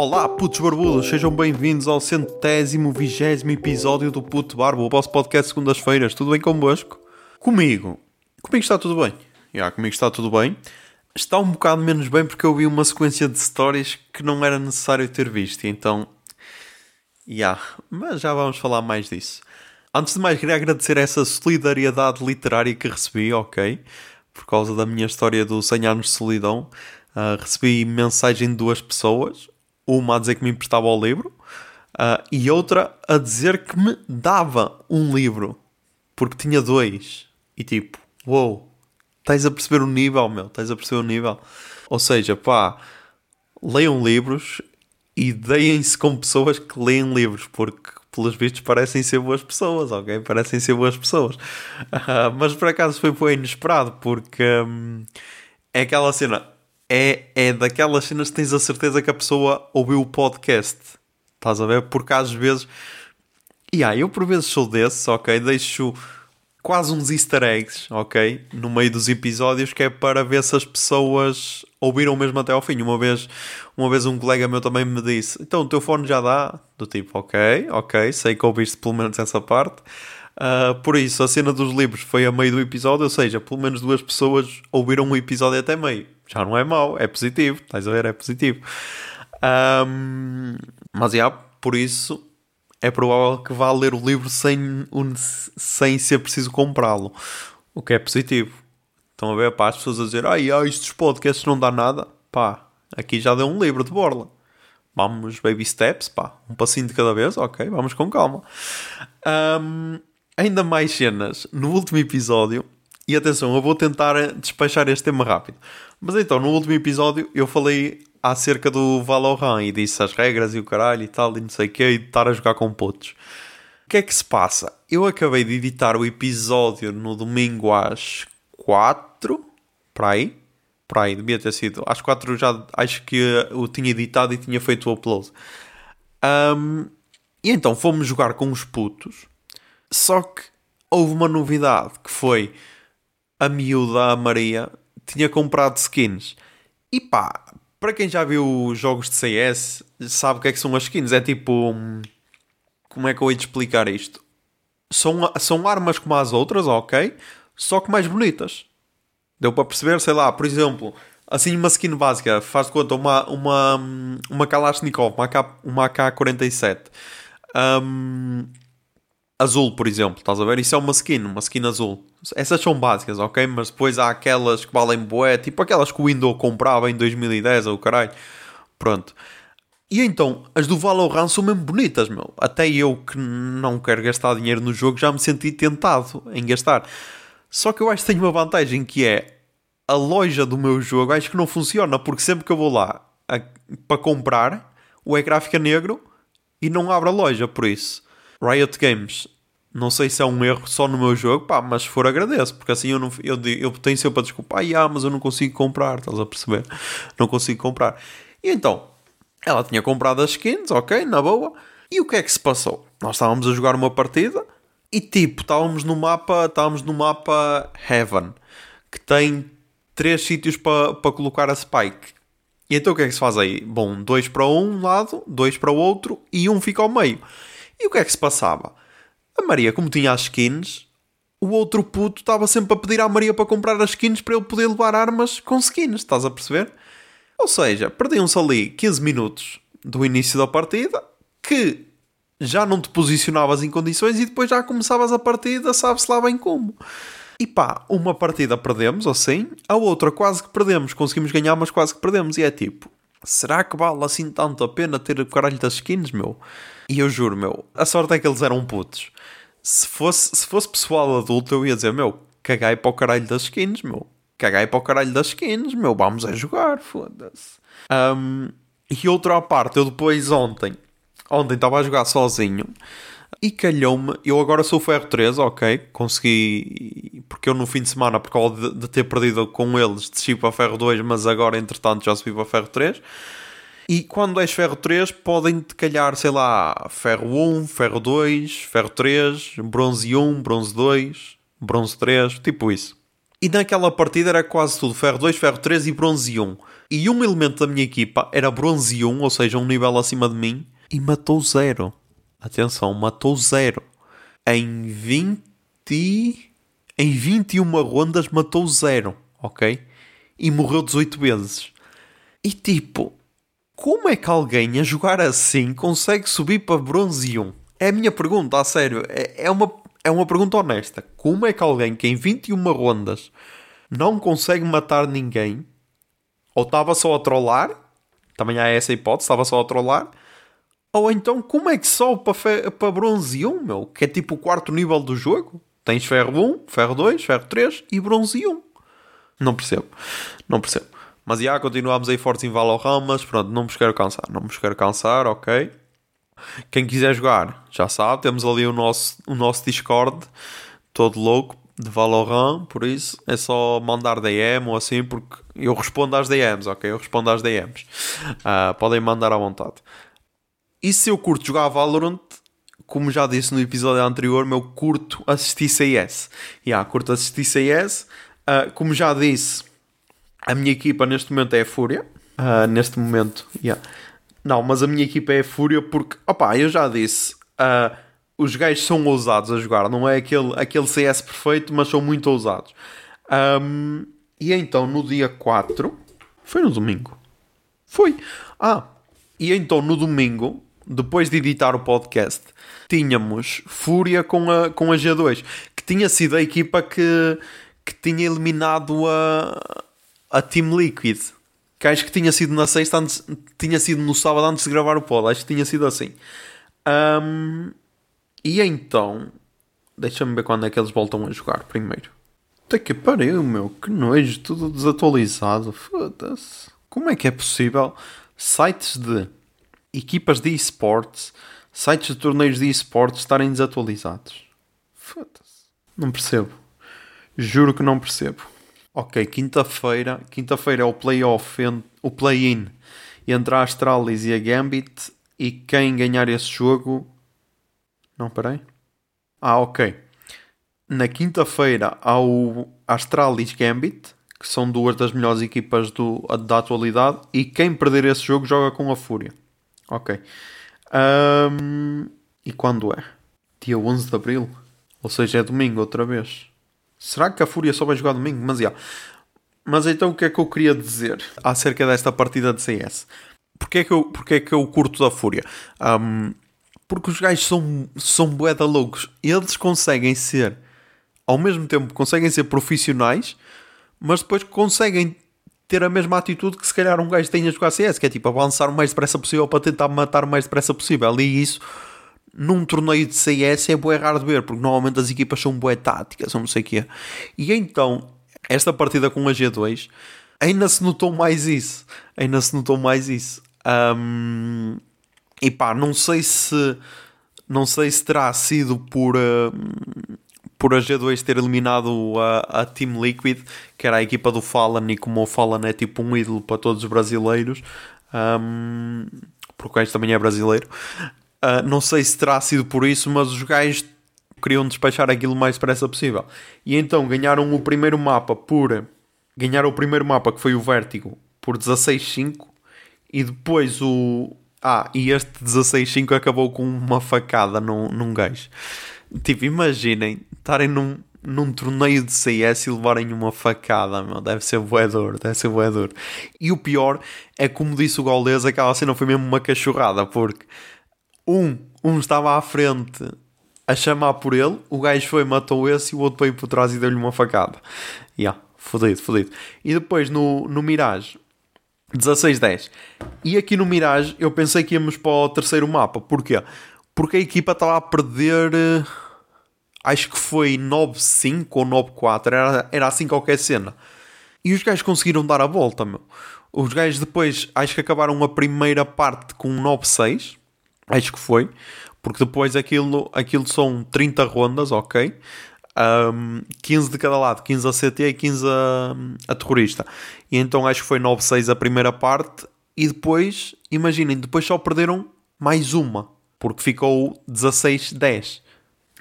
Olá, putos barbudos, sejam bem-vindos ao centésimo, vigésimo episódio do Puto Barbo, o vosso podcast segundas-feiras. Tudo bem convosco? Comigo? Comigo está tudo bem. Já, comigo está tudo bem. Está um bocado menos bem porque eu vi uma sequência de stories que não era necessário ter visto, então... Já, mas já vamos falar mais disso. Antes de mais, queria agradecer essa solidariedade literária que recebi, ok? Por causa da minha história do 100 anos de solidão. Uh, recebi mensagem de duas pessoas uma a dizer que me emprestava o livro uh, e outra a dizer que me dava um livro porque tinha dois. E tipo, uou, wow, estás a perceber o nível, meu, estás a perceber o nível. Ou seja, pá, leiam livros e deem-se com pessoas que leem livros, porque pelos vistos parecem ser boas pessoas, ok? Parecem ser boas pessoas. Uh, mas por acaso foi, foi inesperado, porque um, é aquela cena é, é daquelas cenas que tens a certeza que a pessoa ouviu o podcast. Estás a ver? Porque às vezes. E yeah, eu por vezes sou desses, ok? Deixo quase uns easter eggs, ok? No meio dos episódios, que é para ver se as pessoas ouviram mesmo até ao fim. Uma vez, uma vez um colega meu também me disse: Então o teu fone já dá? Do tipo, ok, ok, sei que ouviste pelo menos essa parte. Uh, por isso, a cena dos livros foi a meio do episódio, ou seja, pelo menos duas pessoas ouviram o episódio até meio já não é mau, é positivo, estás a ver? É positivo. Um, mas, já, por isso, é provável que vá ler o livro sem, sem ser preciso comprá-lo, o que é positivo. Estão a ver, pá, as pessoas a dizer, ai, ai, estes podcasts não dá nada, pá, aqui já deu um livro de borla. Vamos baby steps, pá, um passinho de cada vez, ok, vamos com calma. Um, ainda mais cenas. No último episódio, e atenção, eu vou tentar despachar este tema rápido. Mas então, no último episódio, eu falei acerca do Valorant e disse as regras e o caralho e tal, e não sei o que, e de estar a jogar com putos. O que é que se passa? Eu acabei de editar o episódio no domingo às 4, para aí. Para aí, devia ter sido. Às 4 já acho que eu tinha editado e tinha feito o upload. Um, e então fomos jogar com os putos. Só que houve uma novidade que foi a miúda, a Maria, tinha comprado skins. E pá, para quem já viu jogos de CS, sabe o que é que são as skins. É tipo. Como é que eu hei de explicar isto? São, são armas como as outras, ok? Só que mais bonitas. Deu para perceber, sei lá, por exemplo, assim uma skin básica, faz de conta uma, uma, uma Kalashnikov, uma, AK, uma AK-47. Um, azul, por exemplo, estás a ver? Isso é uma skin, uma skin azul. Essas são básicas, ok? Mas depois há aquelas que valem bué, tipo aquelas que o Windows comprava em 2010 ou caralho. Pronto. E então, as do Valorant são mesmo bonitas, meu. Até eu que não quero gastar dinheiro no jogo já me senti tentado em gastar. Só que eu acho que tenho uma vantagem que é a loja do meu jogo acho que não funciona, porque sempre que eu vou lá para comprar, o ecrã fica negro e não abre a loja, por isso Riot Games, não sei se é um erro só no meu jogo, pá, mas se for agradeço, porque assim eu, não, eu, eu tenho sempre a desculpa, ah, mas eu não consigo comprar, estás a perceber? Não consigo comprar. E então, ela tinha comprado as skins, ok, na boa, e o que é que se passou? Nós estávamos a jogar uma partida e tipo, estávamos no mapa, estávamos no mapa Heaven, que tem três sítios para pa colocar a Spike. E então o que é que se faz aí? Bom, dois para um lado, dois para o outro e um fica ao meio. E o que é que se passava? A Maria, como tinha as skins, o outro puto estava sempre a pedir à Maria para comprar as skins para ele poder levar armas com skins, estás a perceber? Ou seja, perdiam-se ali 15 minutos do início da partida que já não te posicionavas em condições e depois já começavas a partida, sabe-se lá bem como. E pá, uma partida perdemos, assim, a outra quase que perdemos, conseguimos ganhar, mas quase que perdemos. E é tipo, será que vale assim tanto a pena ter o caralho das skins, meu? E eu juro, meu, a sorte é que eles eram putos. Se fosse, se fosse pessoal adulto, eu ia dizer, meu, cagai para o caralho das skins, meu. Cagai para o caralho das skins, meu. Vamos a jogar, foda-se. Um, e outra parte, eu depois ontem, ontem estava a jogar sozinho e calhou-me, eu agora sou ferro 3, ok, consegui, porque eu no fim de semana, por causa de, de ter perdido com eles, desci para ferro 2, mas agora entretanto já subi para ferro 3. E quando és ferro 3, podem-te calhar, sei lá, ferro 1, ferro 2, ferro 3, bronze 1, bronze 2, bronze 3, tipo isso. E naquela partida era quase tudo ferro 2, ferro 3 e bronze 1. E um elemento da minha equipa era bronze 1, ou seja, um nível acima de mim, e matou zero. Atenção, matou zero. Em 20. Em 21 rondas matou zero, ok? E morreu 18 vezes. E tipo, como é que alguém a jogar assim consegue subir para bronze 1? É a minha pergunta, a sério. É, é, uma, é uma pergunta honesta. Como é que alguém que em 21 rondas não consegue matar ninguém, ou estava só a trollar, também há essa hipótese, estava só a trollar, ou então como é que sobe para, para bronze 1, meu? Que é tipo o quarto nível do jogo? Tens ferro 1, ferro 2, ferro 3 e bronze 1. Não percebo. Não percebo. Mas já, continuamos aí fortes em Valorant, mas pronto, não vos quero cansar. Não vos quero cansar, ok? Quem quiser jogar, já sabe, temos ali o nosso, o nosso Discord, todo louco, de Valorant, por isso é só mandar DM ou assim, porque eu respondo às DMs, ok? Eu respondo às DMs. Uh, ah, podem mandar à vontade. E se eu curto jogar Valorant, como já disse no episódio anterior, meu curto assistir CS. Yeah, curto assistir CS. Uh, como já disse, a minha equipa neste momento é a Fúria. Uh, neste momento, yeah. Não, mas a minha equipa é a Fúria porque, opá, eu já disse, uh, os gajos são ousados a jogar. Não é aquele, aquele CS perfeito, mas são muito ousados. Um, e então, no dia 4, foi no domingo. Foi. Ah, e então no domingo, depois de editar o podcast, tínhamos Fúria com a, com a G2, que tinha sido a equipa que, que tinha eliminado a, a Team Liquid. Que acho que tinha sido na sexta, antes, tinha sido no sábado antes de gravar o pod. Acho que tinha sido assim. Um, e então, deixa-me ver quando é que eles voltam a jogar primeiro. Até que pariu, meu, que nojo, tudo desatualizado. Foda-se. Como é que é possível sites de equipas de esportes, sites de torneios de esportes estarem desatualizados? Foda-se. Não percebo. Juro que não percebo. Ok, quinta-feira. Quinta-feira é o playoff, o play-in entre a Astralis e a Gambit. E quem ganhar esse jogo. Não, peraí. Ah, ok. Na quinta-feira há o Astralis Gambit, que são duas das melhores equipas do, da atualidade. E quem perder esse jogo joga com a Fúria. Ok. Um, e quando é? Dia 11 de Abril? Ou seja, é domingo outra vez. Será que a Fúria só vai jogar domingo? Mas, yeah. Mas então o que é que eu queria dizer acerca desta partida de CS? Porquê é que eu, porquê é que eu curto da Fúria? Um, porque os gajos são, são boeda loucos. Eles conseguem ser, ao mesmo tempo, conseguem ser profissionais, mas depois conseguem ter a mesma atitude que se calhar um gajo tem a jogar CS, que é tipo avançar o mais depressa possível para tentar matar o mais depressa possível. E isso num torneio de CS é bué raro de ver, porque normalmente as equipas são bué táticas, ou não sei o quê. E então, esta partida com a G2, ainda se notou mais isso. Ainda se notou mais isso. Um, e pá, não sei se... Não sei se terá sido por... Uh, por a G2 ter eliminado a, a Team Liquid, que era a equipa do Fallen, e como o Fallen é tipo um ídolo para todos os brasileiros, um, porque gajo também é brasileiro, Uh, não sei se terá sido por isso, mas os gajos queriam despachar aquilo o mais depressa possível. E então ganharam o primeiro mapa por. Ganharam o primeiro mapa que foi o Vértigo por 16-5 e depois o. Ah, e este 16-5 acabou com uma facada num, num gajo. Tipo, imaginem estarem num, num torneio de CS e levarem uma facada, meu. Deve ser voador, deve ser voador. E o pior é como disse o Gaules, aquela cena foi mesmo uma cachorrada, porque um, um estava à frente a chamar por ele, o gajo foi, matou esse e o outro veio por trás e deu-lhe uma facada. Yeah, fodido, fodido. E depois no, no Mirage, 16-10. E aqui no Mirage eu pensei que íamos para o terceiro mapa. Porquê? Porque a equipa estava a perder. Eh, acho que foi 9-5 ou 9-4. Era, era assim qualquer cena. E os gajos conseguiram dar a volta, meu. Os gajos depois acho que acabaram a primeira parte com 9-6. Acho que foi, porque depois aquilo, aquilo são 30 rondas, ok? Um, 15 de cada lado, 15 a CT e 15 a, a terrorista. E então acho que foi 9-6 a primeira parte. E depois, imaginem, depois só perderam mais uma, porque ficou 16-10.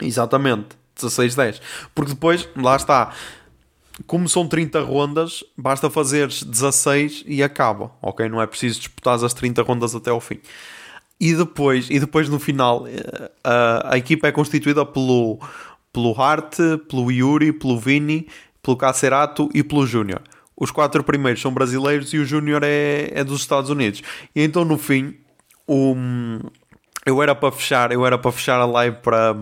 Exatamente, 16-10. Porque depois, lá está, como são 30 rondas, basta fazeres 16 e acaba, ok? Não é preciso disputar as 30 rondas até ao fim. E depois, e depois no final, eh, a, a equipa é constituída pelo, pelo Hart, pelo Yuri, pelo Vini, pelo Cacerato e pelo Júnior. Os quatro primeiros são brasileiros e o Júnior é, é dos Estados Unidos. E então no fim, um, eu era para fechar, eu era para fechar a live para,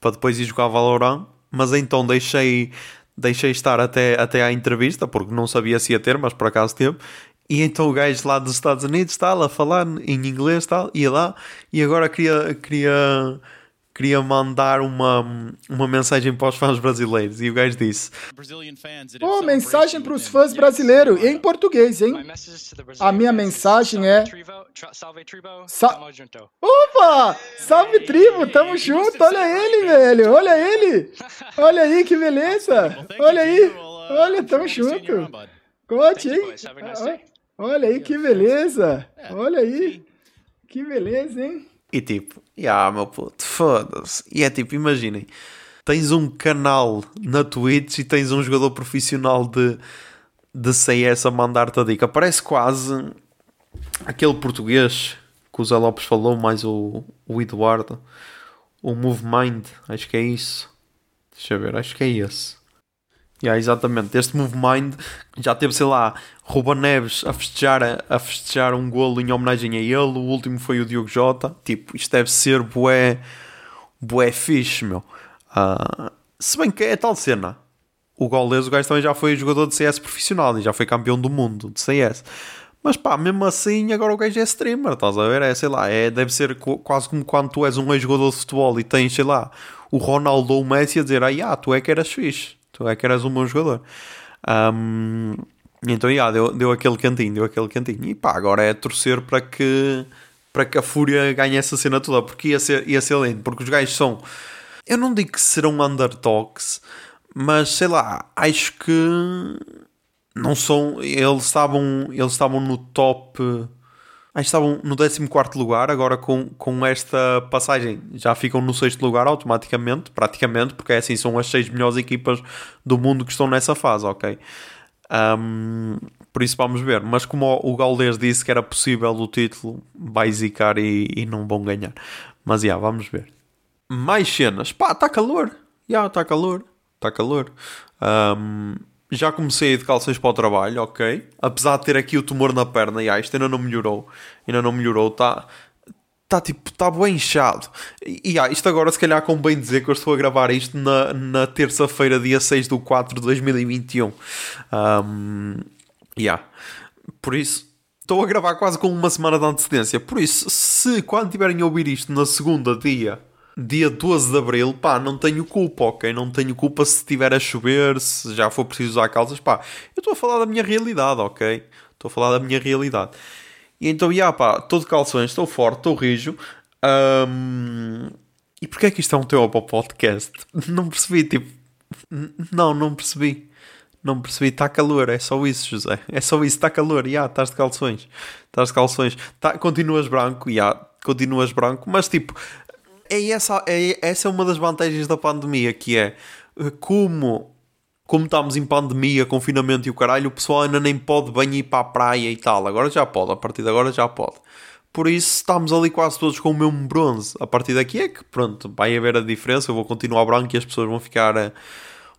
para depois ir jogar Valorant, mas então deixei deixei estar até, até à entrevista, porque não sabia se ia ter, mas por acaso teve. E então o gajo lá dos Estados Unidos está a falar em inglês, tal, ia lá, e agora queria, queria queria mandar uma, uma mensagem para os fãs brasileiros e o gajo disse: Oh, mensagem para os fãs brasileiros em português, hein? A minha mensagem é: Sa Opa! Salve tribo, tamo junto. Olha ele, velho. Olha ele. Olha aí que beleza. Olha aí. Olha, tamo junto. Cote, hein? Olha aí que beleza. Olha aí. Que beleza, hein? E tipo, ah, meu puto, foda-se. E é tipo, imaginem, tens um canal na Twitch e tens um jogador profissional de, de CS a mandar-te a dica. Parece quase aquele português que o Zé Lopes falou, mais o, o Eduardo, o Move Mind, acho que é isso. Deixa eu ver, acho que é esse. Yeah, exatamente. Este Move Mind já teve, sei lá, Ruba Neves a festejar, a, festejar um golo em homenagem a ele. O último foi o Diogo Jota. Tipo, isto deve ser bué, bué fixe, meu. Uh, se bem que é tal cena. O Gaules, o gajo também já foi jogador de CS profissional e já foi campeão do mundo de CS. Mas pá, mesmo assim, agora o gajo é streamer, estás a ver? É, sei lá, é, deve ser quase como quando tu és um ex-jogador de futebol e tens, sei lá, o Ronaldo ou o Messi a dizer, ah, tu é que eras fixe tu é que eras um bom jogador. Um, então, yeah, deu, deu aquele cantinho, deu aquele cantinho. E pá, agora é torcer para que, para que a Fúria ganhe essa cena toda, porque ia ser, ia ser lindo, porque os gajos são. Eu não digo que serão underdogs, mas sei lá, acho que não são. Eles estavam, eles estavam no top Que estavam no 14 lugar, agora com, com esta passagem já ficam no 6 lugar automaticamente, praticamente, porque é assim, são as 6 melhores equipas do mundo que estão nessa fase, ok? Um, por isso vamos ver. Mas como o Galdês disse que era possível o título, vai zicar e, e não vão ganhar. Mas já, yeah, vamos ver. Mais cenas. Pá, está calor. Já, yeah, está calor. Está calor. Um, já comecei a ir de calções para o trabalho, ok. Apesar de ter aqui o tumor na perna, e isto ainda não melhorou. Ainda não melhorou, está está tipo, está bem inchado. E ah, isto agora se calhar convém dizer que eu estou a gravar isto na, na terça-feira, dia 6 de 4 de 2021. Um, yeah. Por isso, estou a gravar quase com uma semana de antecedência. Por isso, se quando tiverem a ouvir isto na segunda dia dia 12 de Abril, pá, não tenho culpa, ok? Não tenho culpa se estiver a chover, se já for preciso usar calças, pá. Eu estou a falar da minha realidade, ok? Estou a falar da minha realidade. E então, já, pá, estou de calções, estou forte, estou rijo. Um... E porquê é que isto é um tema para o podcast? Não percebi, tipo... Não, não percebi. Não percebi, está calor, é só isso, José. É só isso, está calor, já, estás de calções. Estás de calções. Tá, continuas branco, já, continuas branco, mas tipo, é essa, é, essa é uma das vantagens da pandemia, que é eh, como, como estamos em pandemia, confinamento e o caralho, o pessoal ainda nem pode bem ir para a praia e tal. Agora já pode, a partir de agora já pode. Por isso estamos ali quase todos com o mesmo bronze. A partir daqui é que pronto, vai haver a diferença. Eu vou continuar branco e as pessoas vão ficar, eh,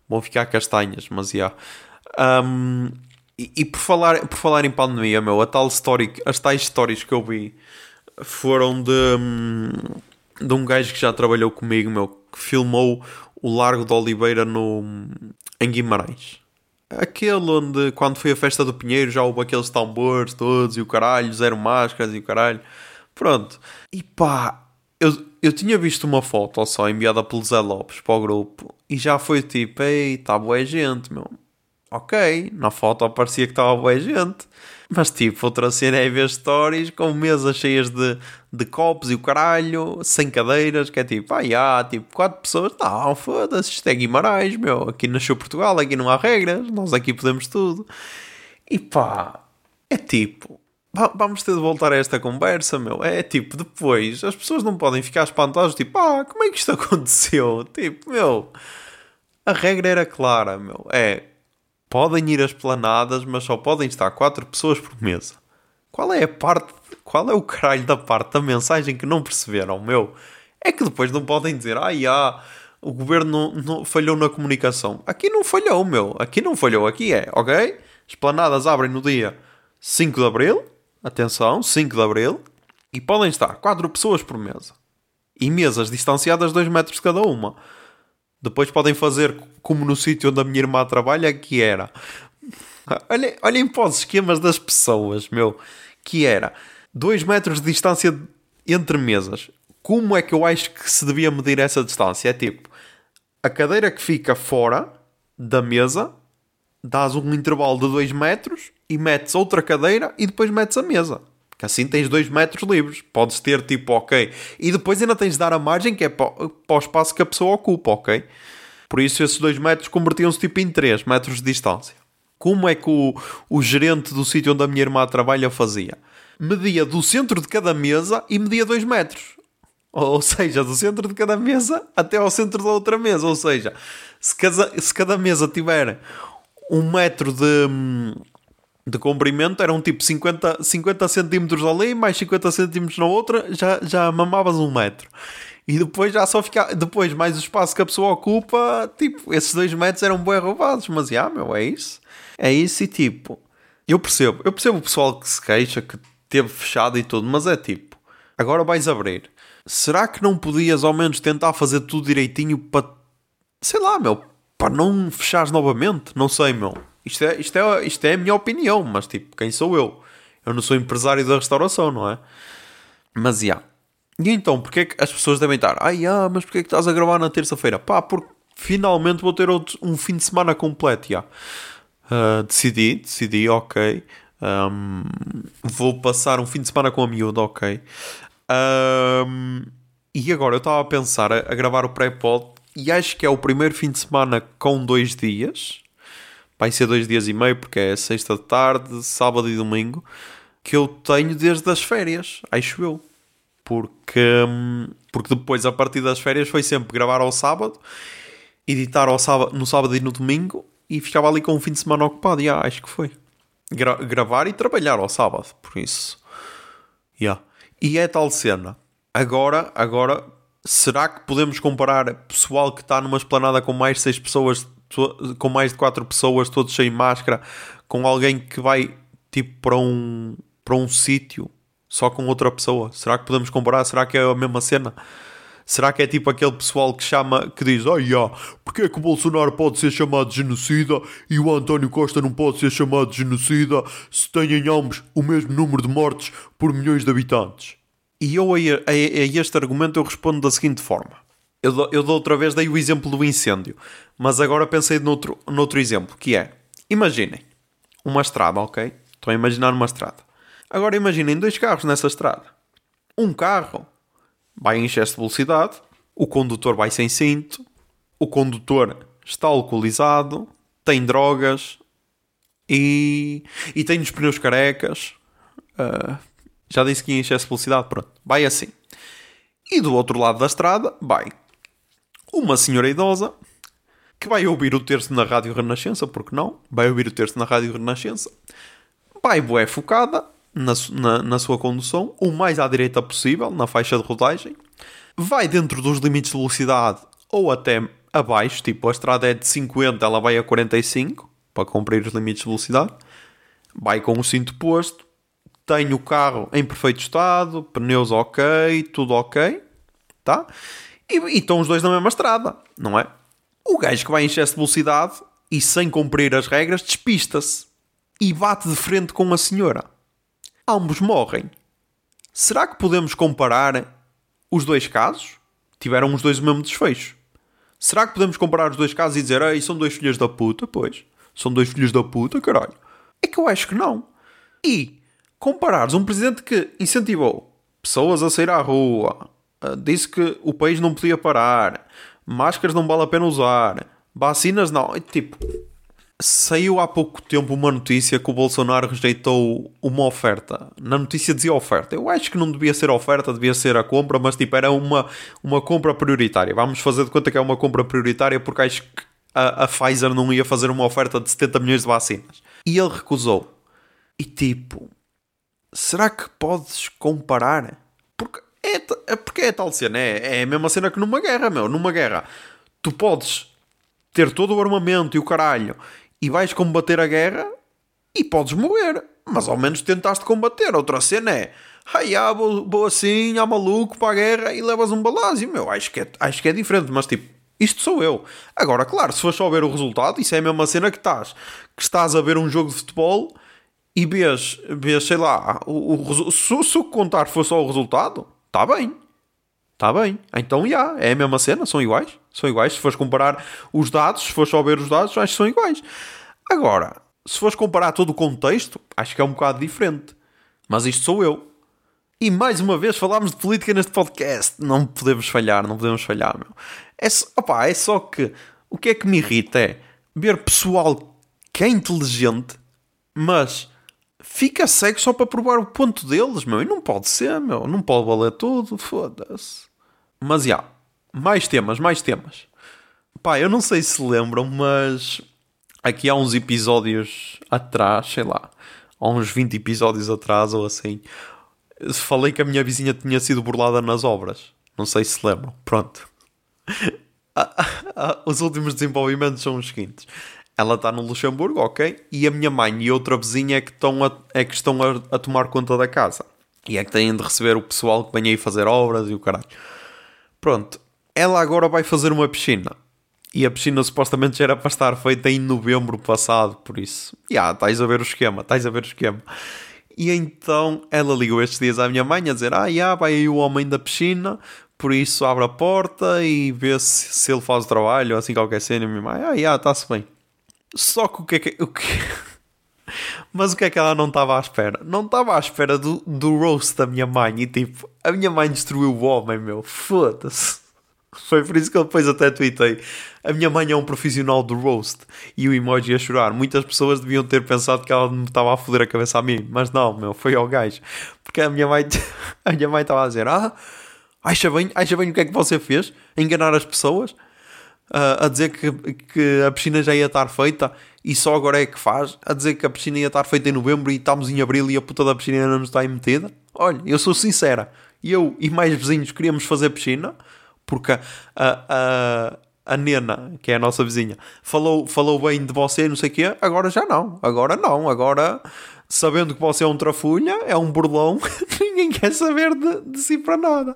vão ficar castanhas, mas já. Yeah. Um, e, e, por, falar, por falar em pandemia, meu, a tal story, as tais histórias que eu vi foram de. Hum, de um gajo que já trabalhou comigo, meu, que filmou o Largo de Oliveira no, em Guimarães. Aquele onde, quando foi a festa do Pinheiro, já houve aqueles tambores todos e o caralho, zero máscaras e o caralho. Pronto. E pá, eu, eu tinha visto uma foto só enviada pelo Zé Lopes para o grupo e já foi tipo, ei, está boa gente, meu. Ok, na foto parecia que estava boa gente. Mas tipo, outra cena é ver stories com mesas cheias de, de copos e o caralho, sem cadeiras, que é tipo, ah, há tipo, quatro pessoas. Não, foda-se, isto é Guimarães, meu. Aqui nasceu Portugal, aqui não há regras, nós aqui podemos tudo. E pá, é tipo, vamos ter de voltar a esta conversa, meu. É tipo, depois as pessoas não podem ficar espantadas, tipo, ah, como é que isto aconteceu? Tipo, meu, a regra era clara, meu. É podem ir às planadas, mas só podem estar quatro pessoas por mesa. Qual é a parte, qual é o caralho da parte da mensagem que não perceberam, meu? É que depois não podem dizer, ah, já, o governo não, não, falhou na comunicação. Aqui não falhou, meu. Aqui não falhou. Aqui é, ok? As planadas abrem no dia 5 de Abril. Atenção, 5 de Abril. E podem estar 4 pessoas por mesa. E mesas distanciadas 2 metros cada uma. Depois podem fazer como no sítio onde a minha irmã trabalha, que era. Olhem, olhem para os esquemas das pessoas, meu que era 2 metros de distância entre mesas. Como é que eu acho que se devia medir essa distância? É tipo, a cadeira que fica fora da mesa, dás um intervalo de 2 metros e metes outra cadeira e depois metes a mesa. Que assim tens 2 metros livres. Podes ter tipo, ok. E depois ainda tens de dar a margem que é para, para o espaço que a pessoa ocupa, ok? Por isso esses 2 metros convertiam-se tipo em 3 metros de distância. Como é que o, o gerente do sítio onde a minha irmã trabalha fazia? Media do centro de cada mesa e media 2 metros. Ou seja, do centro de cada mesa até ao centro da outra mesa. Ou seja, se cada, se cada mesa tiver um metro de, de comprimento, eram tipo 50, 50 centímetros ali, mais 50 centímetros na outra, já, já mamavas um metro. E depois já só ficar. Depois, mais o espaço que a pessoa ocupa, tipo, esses dois metros eram bem roubados. Mas, já, meu, é isso. É isso e tipo, eu percebo, eu percebo o pessoal que se queixa, que teve fechado e tudo, mas é tipo, agora vais abrir. Será que não podias ao menos tentar fazer tudo direitinho para, sei lá, meu, para não fechares novamente? Não sei, meu. Isto é, isto, é, isto é a minha opinião, mas tipo, quem sou eu? Eu não sou empresário da restauração, não é? Mas, já. Yeah. E então, porque é que as pessoas devem estar? Ai, ah, mas porque é que estás a gravar na terça-feira? Pá, porque finalmente vou ter outro, um fim de semana completo, já. Yeah. Uh, decidi, decidi, ok. Um, vou passar um fim de semana com a miúda, ok. Um, e agora eu estava a pensar a, a gravar o pré-pod e acho que é o primeiro fim de semana com dois dias. Vai ser dois dias e meio, porque é sexta de tarde, sábado e domingo, que eu tenho desde as férias, acho eu. Porque, porque depois, a partir das férias, foi sempre gravar ao sábado, editar ao sábado, no sábado e no domingo, e ficava ali com um fim de semana ocupado. E yeah, acho que foi. Gra gravar e trabalhar ao sábado, por isso. Yeah. E é tal cena. Agora, agora, será que podemos comparar pessoal que está numa esplanada com mais 6 pessoas, com mais de 4 pessoas, todos sem máscara, com alguém que vai tipo para um, para um sítio só com outra pessoa? Será que podemos comparar? Será que é a mesma cena? Será que é tipo aquele pessoal que chama, que diz, ah, yeah, porque é que o Bolsonaro pode ser chamado de genocida e o António Costa não pode ser chamado de genocida se têm ambos o mesmo número de mortes por milhões de habitantes? E eu a, a este argumento eu respondo da seguinte forma. Eu, dou, eu outra vez dei o exemplo do incêndio, mas agora pensei noutro, noutro exemplo, que é, imaginem, uma estrada, ok? Estão a imaginar uma estrada. Agora imaginem dois carros nessa estrada. Um carro vai em excesso de velocidade, o condutor vai sem cinto, o condutor está alcoolizado, tem drogas e, e tem os pneus carecas. Uh, já disse que em excesso de velocidade, pronto. Vai assim. E do outro lado da estrada vai uma senhora idosa que vai ouvir o terço na Rádio Renascença, porque não? Vai ouvir o terço na Rádio Renascença. Vai boé focada na, na, na, sua condução, o mais à direita possível, na faixa de rodagem, vai dentro dos limites de velocidade ou até abaixo, tipo a estrada é de 50, ela vai a 45 para cumprir os limites de velocidade, vai com o cinto posto, tem o carro em perfeito estado, pneus ok, tudo ok, tá? E, e estão os dois na mesma estrada, não é? O gajo que vai em excesso de velocidade e sem cumprir as regras despista-se e bate de frente com a senhora ambos morrem. Será que podemos comparar os dois casos? Tiveram os dois o mesmo desfecho. Será que podemos comparar os dois casos e dizer, ei, são dois filhos da puta? Pois, são dois filhos da puta, caralho. É que eu acho que não. E comparares um presidente que incentivou pessoas a sair à rua, disse que o país não podia parar, máscaras não vale a pena usar, vacinas não. Tipo, Saiu há pouco tempo uma notícia que o Bolsonaro rejeitou uma oferta. Na notícia dizia oferta. Eu acho que não devia ser oferta, devia ser a compra, mas tipo, era uma, uma compra prioritária. Vamos fazer de conta que é uma compra prioritária porque acho que a, a Pfizer não ia fazer uma oferta de 70 milhões de vacinas. E ele recusou. E tipo, será que podes comparar? Porque é, é, porque é tal cena, é, é a mesma cena que numa guerra, meu. Numa guerra, tu podes ter todo o armamento e o caralho e vais combater a guerra e podes morrer. Mas ao menos tentaste combater. Outra cena é, ai, ah, vou, vou assim, há maluco para a guerra e levas um balásio, meu. Acho que, é, acho que é diferente, mas tipo, isto sou eu. Agora, claro, se for só ver o resultado, isso é a mesma cena que estás. Que estás a ver um jogo de futebol e vês, vês sei lá, o, o, se, se o contar for só o resultado, está bem. Está bem. Então, já, yeah, é a mesma cena, são iguais. São iguais. Se fores comparar os dados, se fores só ver os dados, acho que são iguais. Agora, se fores comparar todo o contexto, acho que é um bocado diferente. Mas isto sou eu. E mais uma vez falámos de política neste podcast. Não podemos falhar, não podemos falhar, meu. É, opa, é só que o que é que me irrita é ver pessoal que é inteligente, mas fica cego só para provar o ponto deles, meu. E não pode ser, meu. Não pode valer tudo, foda-se. Mas, já. Mais temas, mais temas. Pá, eu não sei se lembram, mas aqui há uns episódios atrás, sei lá, há uns 20 episódios atrás ou assim, falei que a minha vizinha tinha sido burlada nas obras. Não sei se lembram. Pronto. Os últimos desenvolvimentos são os seguintes. Ela está no Luxemburgo, ok? E a minha mãe e outra vizinha é que estão, a, é que estão a, a tomar conta da casa. E é que têm de receber o pessoal que vem aí fazer obras e o caralho. Pronto. Ela agora vai fazer uma piscina. E a piscina supostamente já era para estar feita em novembro passado, por isso. Já, yeah, estás a ver o esquema, estás a ver o esquema. E então ela ligou estes dias à minha mãe a dizer: Ah, yeah, vai aí o homem da piscina, por isso abre a porta e vê se, se ele faz o trabalho, ou assim qualquer cena. E minha mãe: Ah, yeah, está-se bem. Só que o que é que. O que... Mas o que é que ela não estava à espera? Não estava à espera do, do roast da minha mãe. E tipo, a minha mãe destruiu o homem, meu. Foda-se. Foi por isso que eu depois até tuitei. A minha mãe é um profissional do roast. E o emoji a chorar. Muitas pessoas deviam ter pensado que ela me estava a foder a cabeça a mim. Mas não, meu, foi ao gajo. Porque a minha mãe, a minha mãe estava a dizer: Ah, acha bem, acha bem o que é que você fez? enganar as pessoas? A dizer que, que a piscina já ia estar feita e só agora é que faz. A dizer que a piscina ia estar feita em novembro e estamos em abril e a puta da piscina ainda não está aí metida. Olha, eu sou sincera. Eu e mais vizinhos queríamos fazer piscina porque a, a, a Nena, que é a nossa vizinha, falou, falou bem de você, não sei o quê, agora já não, agora não, agora sabendo que você é um trafulha, é um burlão, ninguém quer saber de, de si para nada.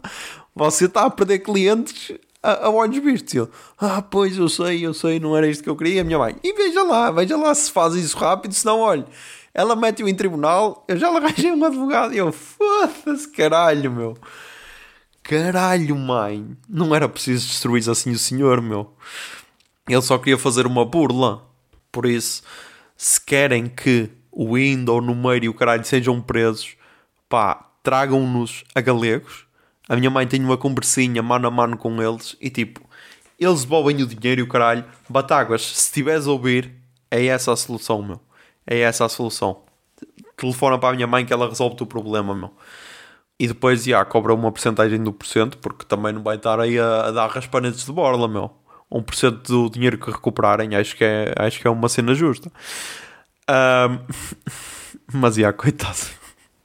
Você está a perder clientes a, a olhos vistos. Eu, ah, pois eu sei, eu sei, não era isto que eu queria, minha mãe. E veja lá, veja lá se faz isso rápido, senão, olha, ela mete-o em tribunal, eu já lhe arranjei um advogado. E eu, foda-se, caralho, meu. Caralho, mãe. Não era preciso destruir assim o senhor, meu. Ele só queria fazer uma burla. Por isso, se querem que o Indo o Numeiro e o caralho sejam presos, pá, tragam-nos a galegos. A minha mãe tem uma conversinha mano a mano com eles e tipo, eles devolvem o dinheiro e o caralho. Batáguas, se estiveres a ouvir, é essa a solução, meu. É essa a solução. Telefona para a minha mãe que ela resolve o problema, meu e depois já cobra uma porcentagem do porcento, porque também não vai estar aí a, a dar raspanetes de borla, meu. 1% do dinheiro que recuperarem, acho que é, acho que é uma cena justa. Um, mas já, coitado.